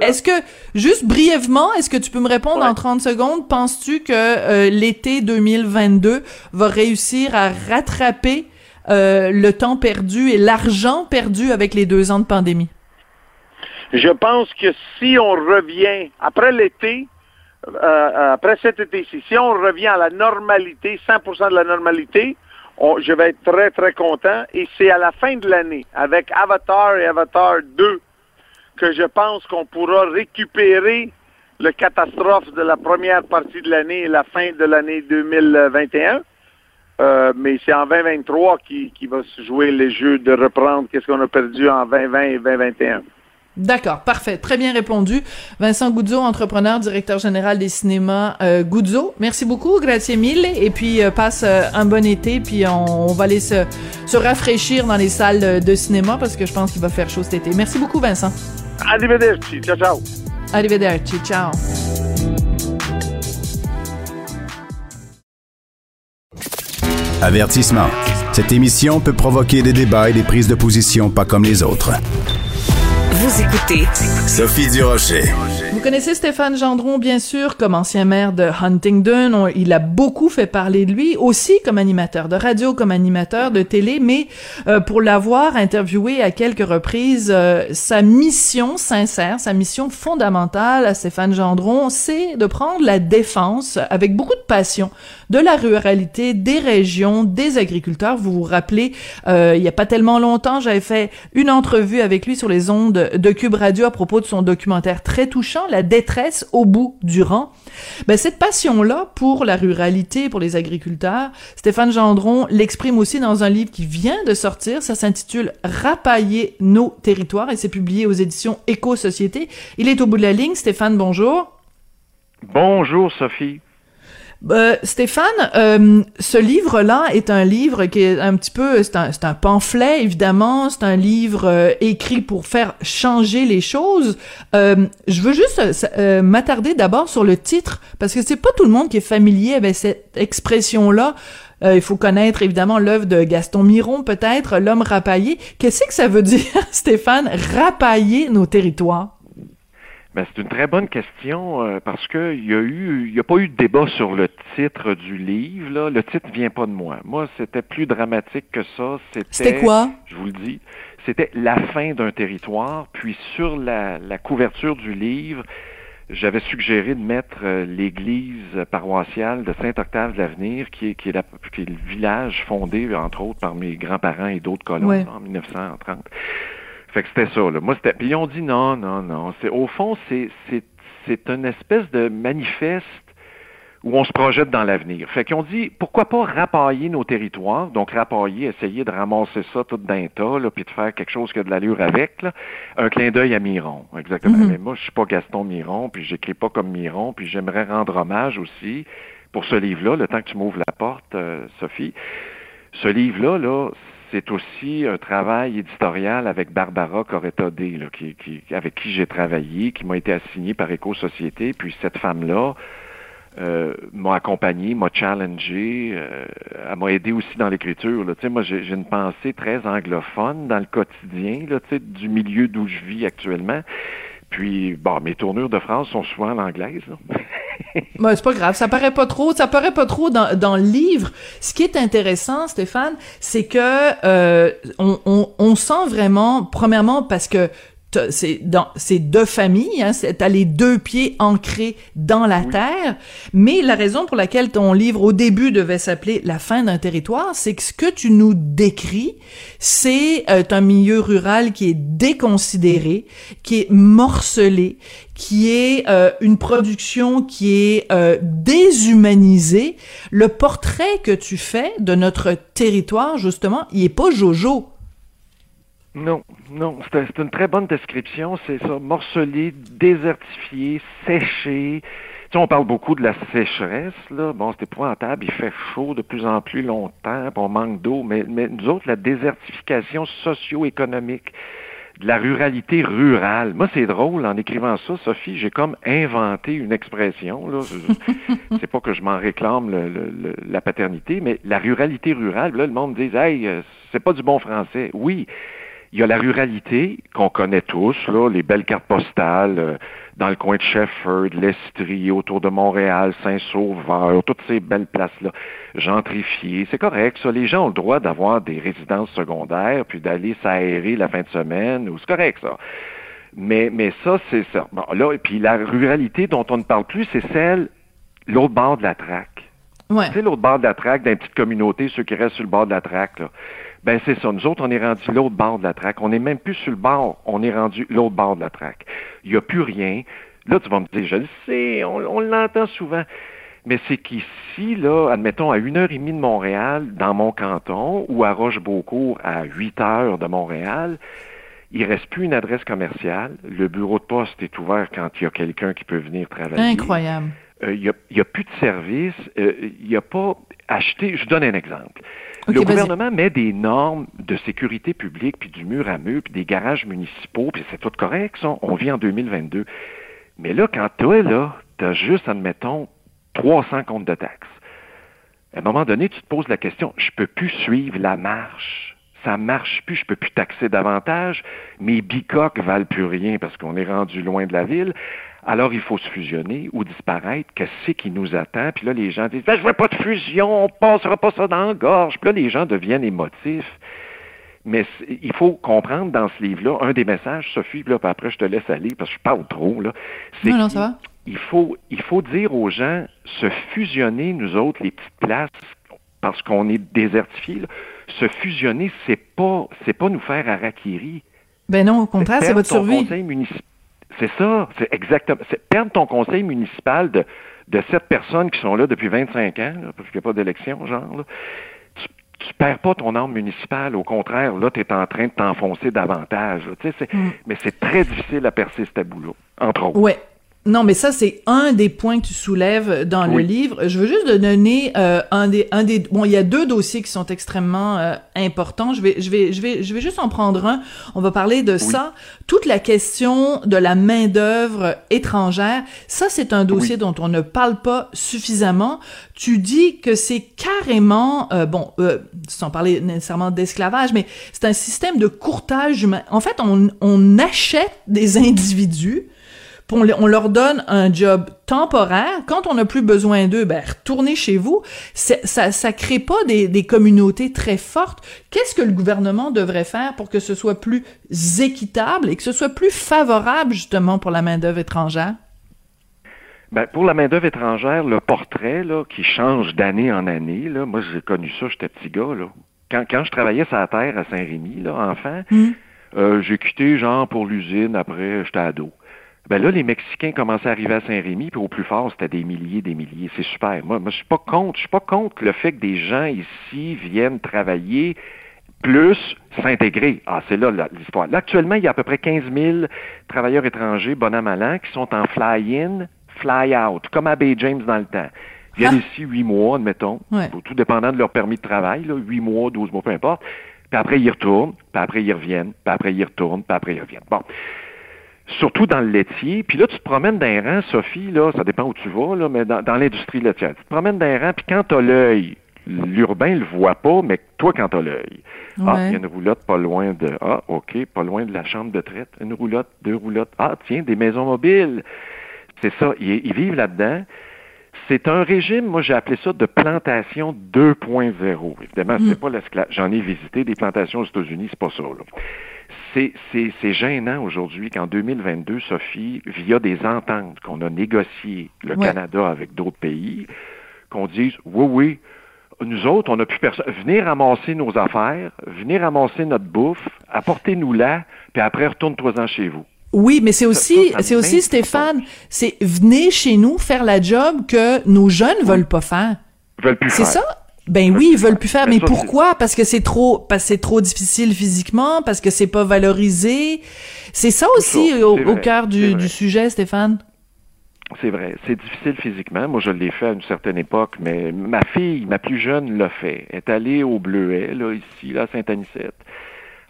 est-ce que, juste brièvement, est-ce que tu peux me répondre Ouais. en 30 secondes, penses-tu que euh, l'été 2022 va réussir à rattraper euh, le temps perdu et l'argent perdu avec les deux ans de pandémie? Je pense que si on revient après l'été, euh, euh, après cet été-ci, si on revient à la normalité, 100% de la normalité, on- je vais être très, très content. Et c'est à la fin de l'année, avec Avatar et Avatar 2, que je pense qu'on pourra récupérer le catastrophe de la première partie de l'année et la fin de l'année 2021. Euh, mais c'est en 2023 qui, qui va se jouer les jeux de reprendre qu'est-ce qu'on a perdu en 2020 et 2021. D'accord, parfait, très bien répondu. Vincent Guzzo, entrepreneur, directeur général des cinémas euh, Guzzo. Merci beaucoup, grazie mille. Et puis, euh, passe euh, un bon été, puis on, on va aller se, se rafraîchir dans les salles de cinéma parce que je pense qu'il va faire chaud cet été. Merci beaucoup, Vincent. Arrivederci. Ciao, ciao. Arrivederci, ciao. Avertissement. Cette émission peut provoquer des débats et des prises de position pas comme les autres. Vous écoutez Sophie Durocher. Vous connaissez Stéphane Gendron, bien sûr, comme ancien maire de Huntingdon. On- il a beaucoup fait parler de lui, aussi comme animateur de radio, comme animateur de télé, mais euh, pour l'avoir interviewé à quelques reprises, euh, sa mission sincère, sa mission fondamentale à Stéphane Gendron, c'est de prendre la défense avec beaucoup de passion de la ruralité, des régions, des agriculteurs. Vous vous rappelez, euh, il y a pas tellement longtemps, j'avais fait une entrevue avec lui sur les ondes de Cube Radio à propos de son documentaire très touchant, La détresse au bout du rang. Ben, cette passion-là pour la ruralité, pour les agriculteurs, Stéphane Gendron l'exprime aussi dans un livre qui vient de sortir. Ça s'intitule Rapailler nos territoires et c'est publié aux éditions Éco-Société. Il est au bout de la ligne. Stéphane, bonjour. Bonjour, Sophie. Euh, Stéphane, euh, ce livre-là est un livre qui est un petit peu, c'est un, un pamphlet évidemment, c'est un livre euh, écrit pour faire changer les choses. Je veux juste m'attarder d'abord sur le titre parce que c'est pas tout le monde qui est familier avec cette expression-là. Il faut connaître évidemment l'œuvre de Gaston Miron, peut-être l'homme rapaillé. Qu'est-ce que ça veut dire, Stéphane, rapailler nos territoires? Ben, c'est une très bonne question euh, parce que il y a eu, il y a pas eu de débat sur le titre du livre. Là. Le titre vient pas de moi. Moi, c'était plus dramatique que ça. C'était quoi? Je vous le dis. C'était la fin d'un territoire. Puis sur la, la couverture du livre, j'avais suggéré de mettre euh, l'église paroissiale de Saint-Octave de l'Avenir, qui est, qui, est la- qui est le village fondé, entre autres, par mes grands-parents et d'autres colons Ouais. en 1930. Fait que c'était ça, là. Moi, c'était. Puis ils ont dit non, non, non. C'est, au fond, c'est, c'est, c'est une espèce de manifeste où on se projette dans l'avenir. Fait qu'ils ont dit, pourquoi pas rapailler nos territoires, donc rapailler, essayer de ramasser ça tout d'un tas, là, puis de faire quelque chose qui a de l'allure avec, là. un clin d'œil à Miron, exactement. Mhm. Mais moi, je suis pas Gaston Miron, puis j'écris pas comme Miron, puis j'aimerais rendre hommage aussi pour ce livre-là, le temps que tu m'ouvres la porte, euh, Sophie. Ce livre-là, là, c'est aussi un travail éditorial avec Barbara qui, qui, avec qui j'ai travaillé, qui m'a été assigné par Éco-Société. Puis cette femme-là euh, m'a accompagné, m'a challengé, euh, elle m'a aidé aussi dans l'écriture. là. Moi, j'ai j'ai une pensée très anglophone dans le quotidien, là, du milieu d'où je vis actuellement. Puis, bon, mes tournures de phrases sont souvent à l'anglaise. là. Ben, c'est pas grave, ça paraît pas trop, ça paraît pas trop dans, dans le livre. Ce qui est intéressant, Stéphane, c'est que euh, on, on, sent vraiment, premièrement, parce que c'est dans c'est deux familles, hein, c'est- t'as les deux pieds ancrés dans la terre. Mais la raison pour laquelle ton livre au début devait s'appeler La fin d'un territoire, c'est que ce que tu nous décris, c'est euh, un milieu rural qui est déconsidéré, qui est morcelé, qui est euh, une production qui est euh, déshumanisée. Le portrait que tu fais de notre territoire, justement, il est pas Jojo. Non, non, c'est un- c'est une très bonne description. C'est ça, morcelé, désertifié, séché. Tu sais, on parle beaucoup de la sécheresse, là. Bon, c'est épouvantable. Il fait chaud de plus en plus longtemps, on manque d'eau. Mais, mais nous autres, la désertification socio-économique, de la ruralité rurale. Moi, c'est drôle, en écrivant ça, Sophie, j'ai comme inventé une expression, là. C'est pas que je m'en réclame le- le- le- la paternité, mais la ruralité rurale, là, le monde dit, hey, euh, c'est pas du bon français. Oui, il y a la ruralité qu'on connaît tous, là, les belles cartes postales euh, dans le coin de Shefford, l'Estrie, autour de Montréal, Saint-Sauveur, toutes ces belles places-là, gentrifiées. C'est correct, ça. Les gens ont le droit d'avoir des résidences secondaires, puis d'aller s'aérer la fin de semaine, c'est correct, ça. Mais, mais ça, c'est ça. Bon, là, et puis la ruralité dont on ne parle plus, c'est celle, l'autre bord de la traque. Ouais. Tu sais, l'autre bord de la traque, dans les petites communautés, ceux qui restent sur le bord de la traque, là. Ben, c'est ça. Nous autres, on est rendu l'autre bord de la traque. On n'est même plus sur le bord, on est rendu l'autre bord de la traque. Il n'y a plus rien. Là, tu vas me dire, je le sais, on, on l'entend souvent. Mais c'est qu'ici, là, admettons, à une heure et demie de Montréal, dans mon canton, ou à Roche-Beaucourt, à 8 heures de Montréal, il reste plus une adresse commerciale. Le bureau de poste est ouvert quand il y a quelqu'un qui peut venir travailler. Incroyable. Euh, Il n'y a, plus de service. euh, Il n'y a pas acheté. Je donne un exemple. Le gouvernement met des normes de sécurité publique, puis du mur à mur, puis des garages municipaux, puis c'est tout correct, ça. On vit en 2022. Mais là, quand toi, là, t'as juste, admettons, 300 comptes de taxes. À un moment donné, tu te poses la question, je peux plus suivre la marche. Ça marche plus, je peux plus taxer davantage. Mes bicoques valent plus rien parce qu'on est rendu loin de la ville. Alors, il faut se fusionner ou disparaître. Qu'est-ce qui nous attend? Puis là, les gens disent, ben, je veux pas de fusion, on passera pas ça dans la gorge. Puis là, les gens deviennent émotifs. Mais il faut comprendre dans ce livre-là, un des messages, Sophie, puis là, puis après, je te laisse aller parce que je parle trop, là. Non, ça va. il faut, il faut dire aux gens, se fusionner, nous autres, les petites places, parce qu'on est désertifiés, là, se fusionner, c'est pas, c'est pas nous faire harakiri. Ben non, au contraire, c'est votre survie. conseil municipal. C'est ça, c'est exactement. C'est perdre ton conseil municipal de, de sept personnes qui sont là depuis 25 ans, là, parce qu'il n'y a pas d'élection, genre. Là. Tu, tu perds pas ton arme municipale. Au contraire, là, tu es en train de t'enfoncer davantage. là. Tu sais, c'est- Mm. Mais c'est très difficile à percer ce tabou-là, entre autres. Ouais. Non, mais ça, c'est un des points que tu soulèves dans le livre. Je veux juste te donner euh, un des, un des, bon, il y a deux dossiers qui sont extrêmement euh, importants. Je vais, je vais, je vais, je vais juste en prendre un. On va parler de ça. Toute la question de la main d'œuvre étrangère. Ça, c'est un dossier dont on ne parle pas suffisamment. Tu dis que c'est carrément, euh, bon, euh, sans parler nécessairement d'esclavage, mais c'est un système de courtage humain. En fait, on, on achète des individus on, le- on leur donne un job temporaire. Quand on n'a plus besoin d'eux, ben retournez chez vous. Ça, ça crée pas des, des communautés très fortes. Qu'est-ce que le gouvernement devrait faire pour que ce soit plus équitable et que ce soit plus favorable justement pour la main d'œuvre étrangère? Ben, pour la main-d'œuvre étrangère, le portrait là, qui change d'année en année, là, moi j'ai connu ça, j'étais petit gars. Là. Quand, quand je travaillais sur la terre à Saint-Rémy, là, enfant, Hmm. Euh, j'ai quitté, genre, pour l'usine, après, j'étais ado. Ben là, les Mexicains commençaient à arriver à Saint-Rémy, puis au plus fort, c'était des milliers, des milliers. C'est super. Moi, moi je suis pas contre. Je suis pas contre le fait que des gens ici viennent travailler plus s'intégrer. Ah, c'est là l'histoire. Là, actuellement, il y a à peu près 15 000 travailleurs étrangers, bon à mal qui sont en fly-in, fly-out, comme à Bay James dans le temps. Ils viennent ah. ici huit mois, admettons, tout dépendant de leur permis de travail, huit mois, 12 mois, peu importe. Puis après, ils retournent, puis après, ils reviennent, puis après, ils retournent, puis après, ils reviennent. Bon surtout dans le laitier. Puis là, tu te promènes d'un rang, Sophie, là, ça dépend où tu vas, là, mais dans, l'industrie laitière. Tu te promènes d'un rang, puis quand tu as l'œil, l'urbain le voit pas, mais toi, quand tu as l'œil. Ah, il y a une roulotte pas loin de. Ah, OK, pas loin de la chambre de traite. Une roulotte, deux roulottes. Ah, tiens, des maisons mobiles. C'est ça. Ils, vivent là-dedans. C'est un régime, moi j'ai appelé ça de plantation 2.0. Évidemment, c'est mm. pas l'esclavage. J'en ai visité des plantations aux États-Unis, c'est pas ça. Là c'est gênant aujourd'hui qu'en 2022, Sophie, via des ententes qu'on a négociées, le Canada avec d'autres pays, qu'on dise oui, oui, nous autres, on n'a plus personne. Venez ramasser nos affaires, venez ramasser notre bouffe, apportez-nous-la, puis après, retourne-toi-en chez vous. Oui, mais c'est aussi, c'est aussi, Stéphane, c'est venez chez nous faire la job que nos jeunes veulent pas faire. Veulent plus faire. C'est ça? Ben oui, ils veulent plus faire. Mais, pourquoi? Parce que c'est trop, parce que c'est trop difficile physiquement, parce que c'est pas valorisé. C'est ça aussi au, cœur du, du, sujet, Stéphane? C'est vrai. C'est difficile physiquement. Moi, je l'ai fait à une certaine époque, mais ma fille, ma plus jeune, l'a fait. Elle est allée au Bleuet, là, ici, là, à Saint-Anicette.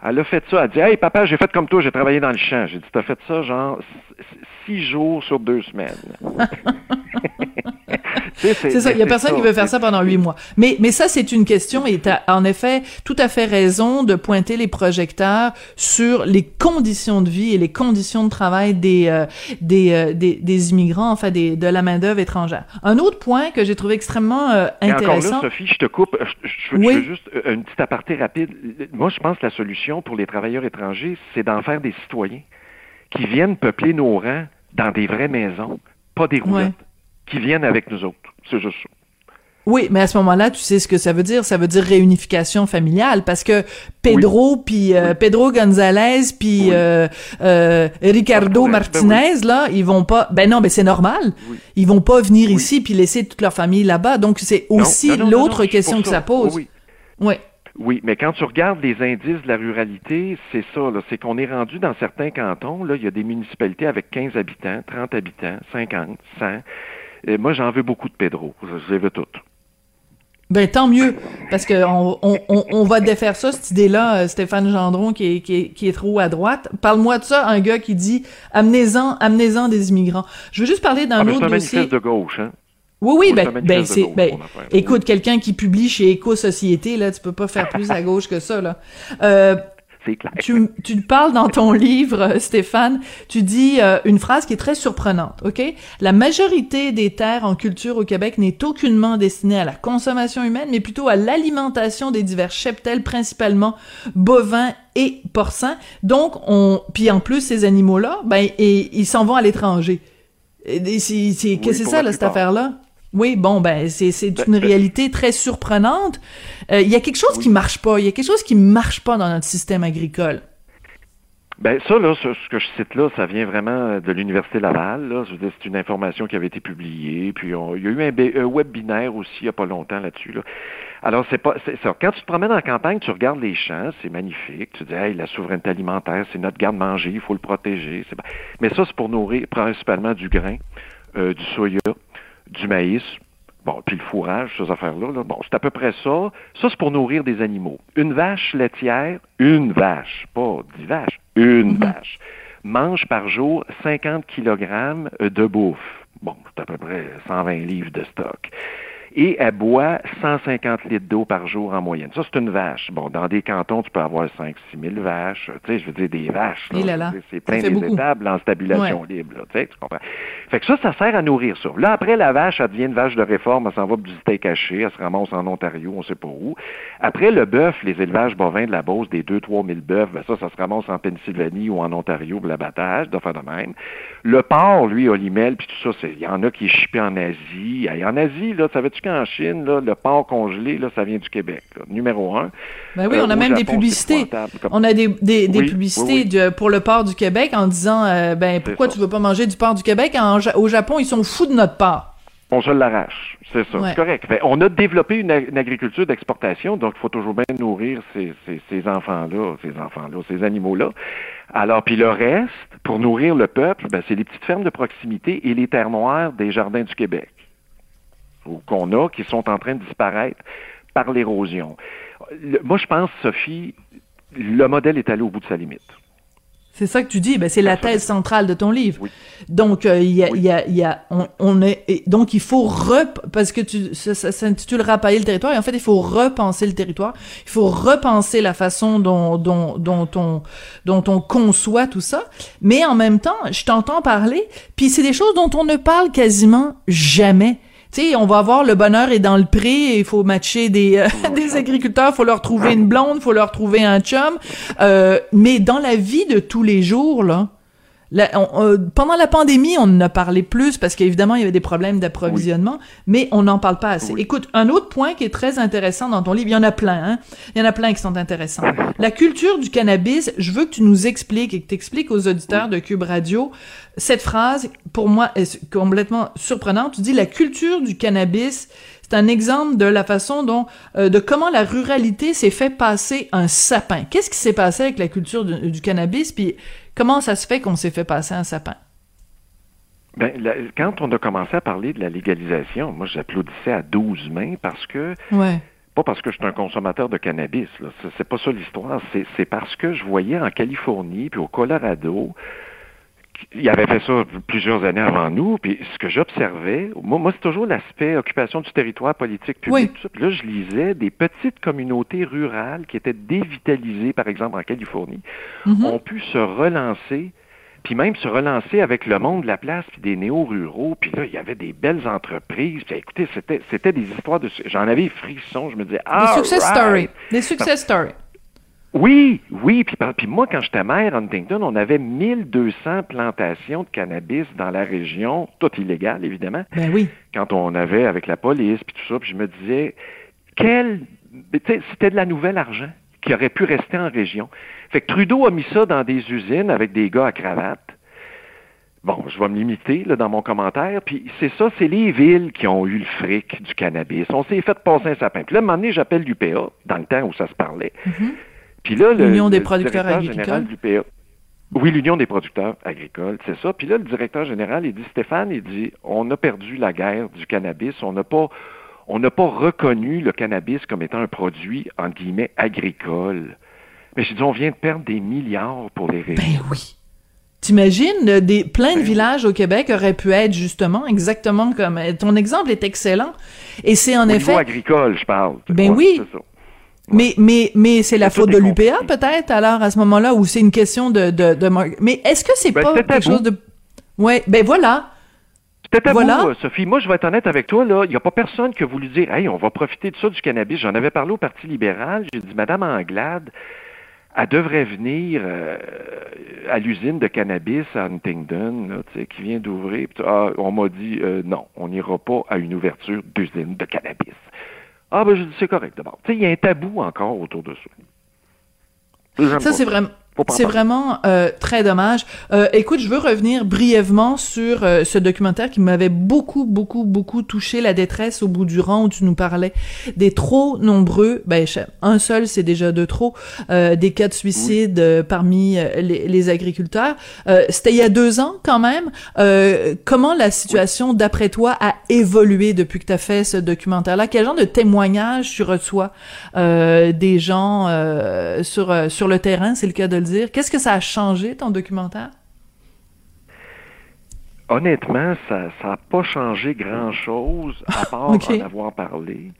Elle a fait ça. Elle a dit Hey, papa, j'ai fait comme toi, j'ai travaillé dans le champ. J'ai dit T'as fait ça, genre, six jours sur deux semaines. c'est ça. Il y a personne qui veut faire ça pendant huit mois. Mais, mais ça, c'est une question et as en effet tout à fait raison de pointer les projecteurs sur les conditions de vie et les conditions de travail des, euh, euh, des, des, immigrants, enfin, des, de la main-d'œuvre étrangère. Un autre point que j'ai trouvé extrêmement euh, intéressant. encore là, Sophie, je te coupe. Je, veux, juste une petite aparté rapide. Moi, je pense que la solution pour les travailleurs étrangers, c'est d'en faire des citoyens qui viennent peupler nos rangs dans des vraies maisons, pas des roulettes, qui viennent avec nous autres. C'est juste ça. Oui, mais à ce moment-là, tu sais ce que ça veut dire. Ça veut dire réunification familiale, parce que Pedro puis euh, Pedro González puis euh, euh, Ricardo ben Martinez là, ils vont pas. Ben non, mais c'est normal. Ils vont pas venir ici puis laisser toute leur famille là-bas. Donc c'est aussi l'autre question que ça, pose. Oui. oui. Oui, mais quand tu regardes les indices de la ruralité, c'est ça, c'est qu'on est rendu dans certains cantons, là, il y a des municipalités avec 15 habitants, 30 habitants, 50, 100. Et moi, j'en veux beaucoup de Pedro. Je les veux toutes. Ben tant mieux, parce que on, on, on va défaire ça, cette idée-là, euh, Stéphane Gendron qui est, qui est, qui est trop à droite. Parle-moi de ça, un gars qui dit amenez-en, amenez-en des immigrants. Je veux juste parler d'un ah, autre dossier. de gauche, hein? Oui, oui, ben, ben c'est, ben, écoute, quelqu'un qui publie chez Éco-Société, là, tu peux pas faire plus à gauche que ça, là. Euh, tu, tu parles dans ton livre, Stéphane, tu dis euh, une phrase qui est très surprenante, OK? La majorité des terres en culture au Québec n'est aucunement destinée à la consommation humaine, mais plutôt à l'alimentation des divers cheptels, principalement bovins et porcins. Donc, on, puis en plus, ces animaux-là, ben, et, ils s'en vont à l'étranger. C'est, qu'est-ce que c'est ça, là, cette affaire-là? Oui, bon, ben c'est une réalité très surprenante. Euh, il y a quelque chose qui marche pas. Il y a quelque chose qui marche pas dans notre système agricole. Ben ça là, ce, que je cite là, ça vient vraiment de l'université Laval. Là. c'est une information qui avait été publiée. Puis il y a eu un, webinaire aussi il y a pas longtemps là-dessus. Là. Alors c'est pas, c'est ça. Quand tu te promènes en campagne, tu regardes les champs, c'est magnifique. Tu dis, hey, la souveraineté alimentaire, c'est notre garde-manger, il faut le protéger. Mais ça, c'est pour nourrir principalement du grain, euh, du soya, du maïs, bon, puis le fourrage, ces affaires-là. Bon, c'est à peu près ça. Ça, c'est pour nourrir des animaux. Une vache laitière, une vache, pas dix vaches, une mhm. vache, mange par jour 50 kg de bouffe. Bon, c'est à peu près 120 livres de stock et elle boit 150 litres d'eau par jour en moyenne. Ça, c'est une vache. Bon, dans des cantons, tu peux avoir 5 6 000 vaches. Tu sais, je veux dire, des vaches. Là, c'est plein des étables en stabilisation libre. tu, sais, tu comprends? Fait que ça, ça sert à nourrir ça. Là, après, la vache, elle devient une vache de réforme. Elle s'en va du steak haché. Elle se ramasse en Ontario, on sait pas où. Après, le bœuf, les élevages bovins de la Beauce, des 2-3 000 bœufs, ben ça, ça se ramasse en Pennsylvanie ou en Ontario pour l'abattage, de faire de même. Le porc, lui, Olimel, puis tout ça, il y en a qui est chippé en Asie. Et en Asie, là, savais-tu jusqu'en Chine, là, le porc congelé, là, ça vient du Québec, là, numéro un. Ben oui, Euh, on a même des Japon, publicités. comme- On a des, des, des Oui, publicités oui, oui. de- pour le port du Québec en disant euh, ben pourquoi tu veux pas manger du port du Québec? En au Japon ils sont fous de notre port. On se l'arrache, c'est ça, Ouais. c'est correct. Fait, on a développé une, ag- une agriculture d'exportation, donc il faut toujours bien nourrir ces, ces, ces enfants-là, ces enfants-là, ces animaux-là. Alors, puis le reste, pour nourrir le peuple, ben, c'est les petites fermes de proximité et les terres noires des jardins du Québec, qu'on a, qui sont en train de disparaître par l'érosion. Moi, je pense, Sophie, le modèle est allé au bout de sa limite. C'est ça que tu dis, ben c'est la thèse centrale de ton livre. Oui. Donc euh, il y a, Oui. il y a, il y a, on, on est, et donc il faut rep, parce que tu, ça, ça s'intitule rapailler le territoire. Et en fait, il faut repenser le territoire. Il faut repenser la façon dont, dont, dont on, dont on conçoit tout ça. Mais en même temps, je t'entends parler, puis c'est des choses dont on ne parle quasiment jamais. Tu sais, on va voir le bonheur est dans le pré, il faut matcher des, euh, des agriculteurs, faut leur trouver une blonde, faut leur trouver un chum. Euh, mais dans la vie de tous les jours, là, la- on- euh, pendant la pandémie, on en a parlé plus parce qu'évidemment, il y avait des problèmes d'approvisionnement, mais on n'en parle pas assez. Oui. Écoute, un autre point qui est très intéressant dans ton livre, il y en a plein, hein? Il y en a plein qui sont intéressants. La culture du cannabis, je veux que tu nous expliques et que tu expliques aux auditeurs de Cube Radio cette phrase, pour moi, est complètement surprenante. Tu dis la culture du cannabis, c'est un exemple de la façon dont, euh, de comment la ruralité s'est fait passer un sapin. Qu'est-ce qui s'est passé avec la culture du, du cannabis, puis comment ça se fait qu'on s'est fait passer un sapin? Ben, la- quand on a commencé à parler de la légalisation, moi j'applaudissais à 12 mains parce que Ouais. pas parce que je suis un consommateur de cannabis, là. C'est, c'est pas ça l'histoire. C'est, c'est parce que je voyais en Californie puis au Colorado, il avait fait ça plusieurs années avant nous, puis ce que j'observais, moi, moi c'est toujours l'aspect occupation du territoire politique public. Oui. tout ça. Puis là, je lisais des petites communautés rurales qui étaient dévitalisées, par exemple en Californie, Mhm. ont pu se relancer puis même se relancer avec le monde de la place, puis des néo-ruraux, puis là, il y avait des belles entreprises. Puis écoutez, c'était, c'était des histoires de... J'en avais frisson, je me disais... Des ah success stories. Des success stories. Oui, oui, puis, puis moi, quand j'étais maire à Huntington, on avait 1200 plantations de cannabis dans la région, toutes illégales, évidemment, Ben oui. quand on avait avec la police, puis tout ça, puis je me disais, quel... C'était de la nouvelle argent qui aurait pu rester en région. Fait que Trudeau a mis ça dans des usines avec des gars à cravate. Bon, je vais me limiter là, dans mon commentaire. Puis c'est ça, c'est les villes qui ont eu le fric du cannabis. On s'est fait passer un sapin. Puis là, à un moment donné, j'appelle l'UPA, dans le temps où ça se parlait. Puis là, le, L'Union des producteurs agricoles. du PA. Oui, l'Union des producteurs agricoles, c'est ça. Puis là, le directeur général, il dit, Stéphane, il dit, on a perdu la guerre du cannabis. On n'a pas, on n'a pas reconnu le cannabis comme étant un produit, entre guillemets, agricole. Mais j'ai dit, on vient de perdre des milliards pour les régions. Ben oui. T'imagines, euh, des, plein de Ben villages au Québec auraient pu être justement exactement comme... euh, Ton exemple est excellent. Et c'est en Au effet... niveau agricole, je parle. Ben Ouais, oui. Mais, mais, mais c'est la faute de l'UPA peut-être alors à ce moment-là ou c'est une question de, de, Mais est-ce que c'est Ben, pas quelque chose de... Ouais, ben voilà. C'était tabou, Voilà. euh, Sophie. Moi, je vais être honnête avec toi, là. Il n'y a pas personne qui a voulu dire, hey, on va profiter de ça, du cannabis. J'en avais parlé au Parti libéral. J'ai dit, Madame Anglade, elle devrait venir euh, à l'usine de cannabis à Huntingdon, là, qui vient d'ouvrir. Ah, on m'a dit, euh, non, on n'ira pas à une ouverture d'usine de cannabis. Ah, ben, je dis, c'est correct d'abord. Tu sais, il y a un tabou encore autour de ça. Ça, c'est vraiment... C'est vraiment euh, très dommage. Euh, écoute, je veux revenir brièvement sur euh, ce documentaire qui m'avait beaucoup, beaucoup, beaucoup touché la détresse au bout du rang où tu nous parlais des trop nombreux, ben un seul c'est déjà de trop, euh, des cas de suicide euh, parmi euh, les, les agriculteurs. Euh, C'était il y a deux ans quand même. Euh, comment la situation, d'après toi, a évolué depuis que tu as fait ce documentaire-là? Quel genre de témoignages tu reçois euh, des gens euh, sur euh, sur le terrain, c'est le cas de le dire. Qu'est-ce que ça a changé ton documentaire? Honnêtement, ça n'a pas changé grand-chose, à part en avoir parlé.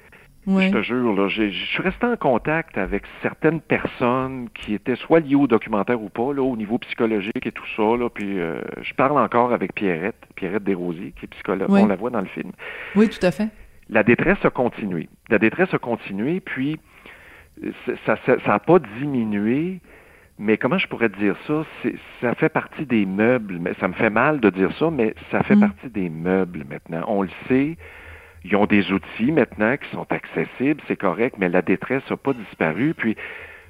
Ouais. Je te jure, là, je suis resté en contact avec certaines personnes qui étaient soit liées au documentaire ou pas, là, au niveau psychologique et tout ça. Là, puis euh, je parle encore avec Pierrette, Pierrette Desrosiers, qui est psychologue. On la voit dans le film. Oui, tout à fait. La détresse a continué. La détresse a continué, puis ça n'a ça, ça a pas diminué. Mais comment je pourrais dire ça? Ça fait partie des meubles. Mais ça me fait mal de dire ça, mais ça fait Mm. partie des meubles maintenant. On le sait. Ils ont des outils maintenant qui sont accessibles, c'est correct, mais la détresse n'a pas disparu. Puis,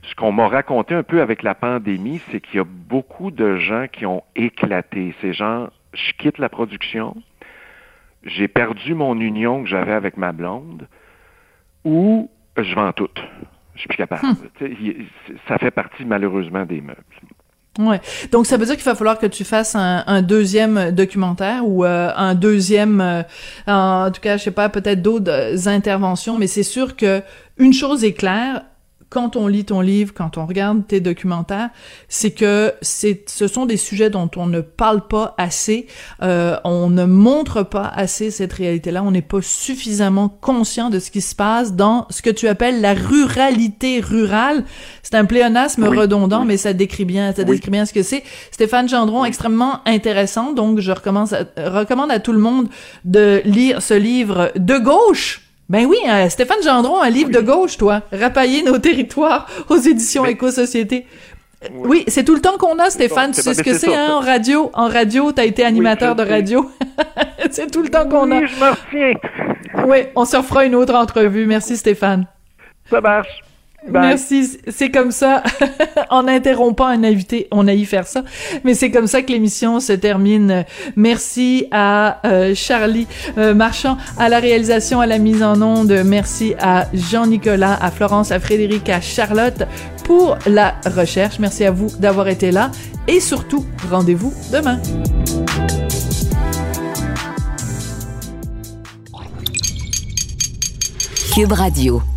ce qu'on m'a raconté un peu avec la pandémie, c'est qu'il y a beaucoup de gens qui ont éclaté. Ces gens, je quitte la production, j'ai perdu mon union que j'avais avec ma blonde, ou je vends tout. Je suis plus capable. Hmm. Ça fait partie malheureusement des meubles. Ouais. Donc ça veut dire qu'il va falloir que tu fasses un, deuxième documentaire ou euh, un deuxième, euh, en tout cas, je sais pas, peut-être d'autres euh, interventions, mais c'est sûr que une chose est claire, quand on lit ton livre, quand on regarde tes documentaires, c'est que c'est, ce sont des sujets dont on ne parle pas assez, euh, on ne montre pas assez cette réalité-là, on n'est pas suffisamment conscient de ce qui se passe dans ce que tu appelles la ruralité rurale. C'est un pléonasme redondant, mais ça décrit bien, ça décrit bien ce que c'est. Stéphane Gendron, extrêmement intéressant, donc je recommence recommande à tout le monde de lire ce livre de gauche ben oui, euh, Stéphane Gendron, un livre de gauche, toi. Rapailler nos territoires aux éditions Éco-Société. Oui, c'est tout le temps qu'on a, Stéphane. Tu sais ce que c'est, hein, en radio. En radio, t'as été animateur de radio. c'est tout le temps qu'on a. Oui, je oui, on se refera une autre entrevue. Merci, Stéphane. Ça marche. Merci, c'est comme ça. en interrompant un invité, on a y faire ça, mais c'est comme ça que l'émission se termine. Merci à euh, Charlie euh, Marchand à la réalisation, à la mise en onde. Merci à Jean-Nicolas, à Florence, à Frédéric, à Charlotte pour la recherche. Merci à vous d'avoir été là et surtout, rendez-vous demain. Cube Radio.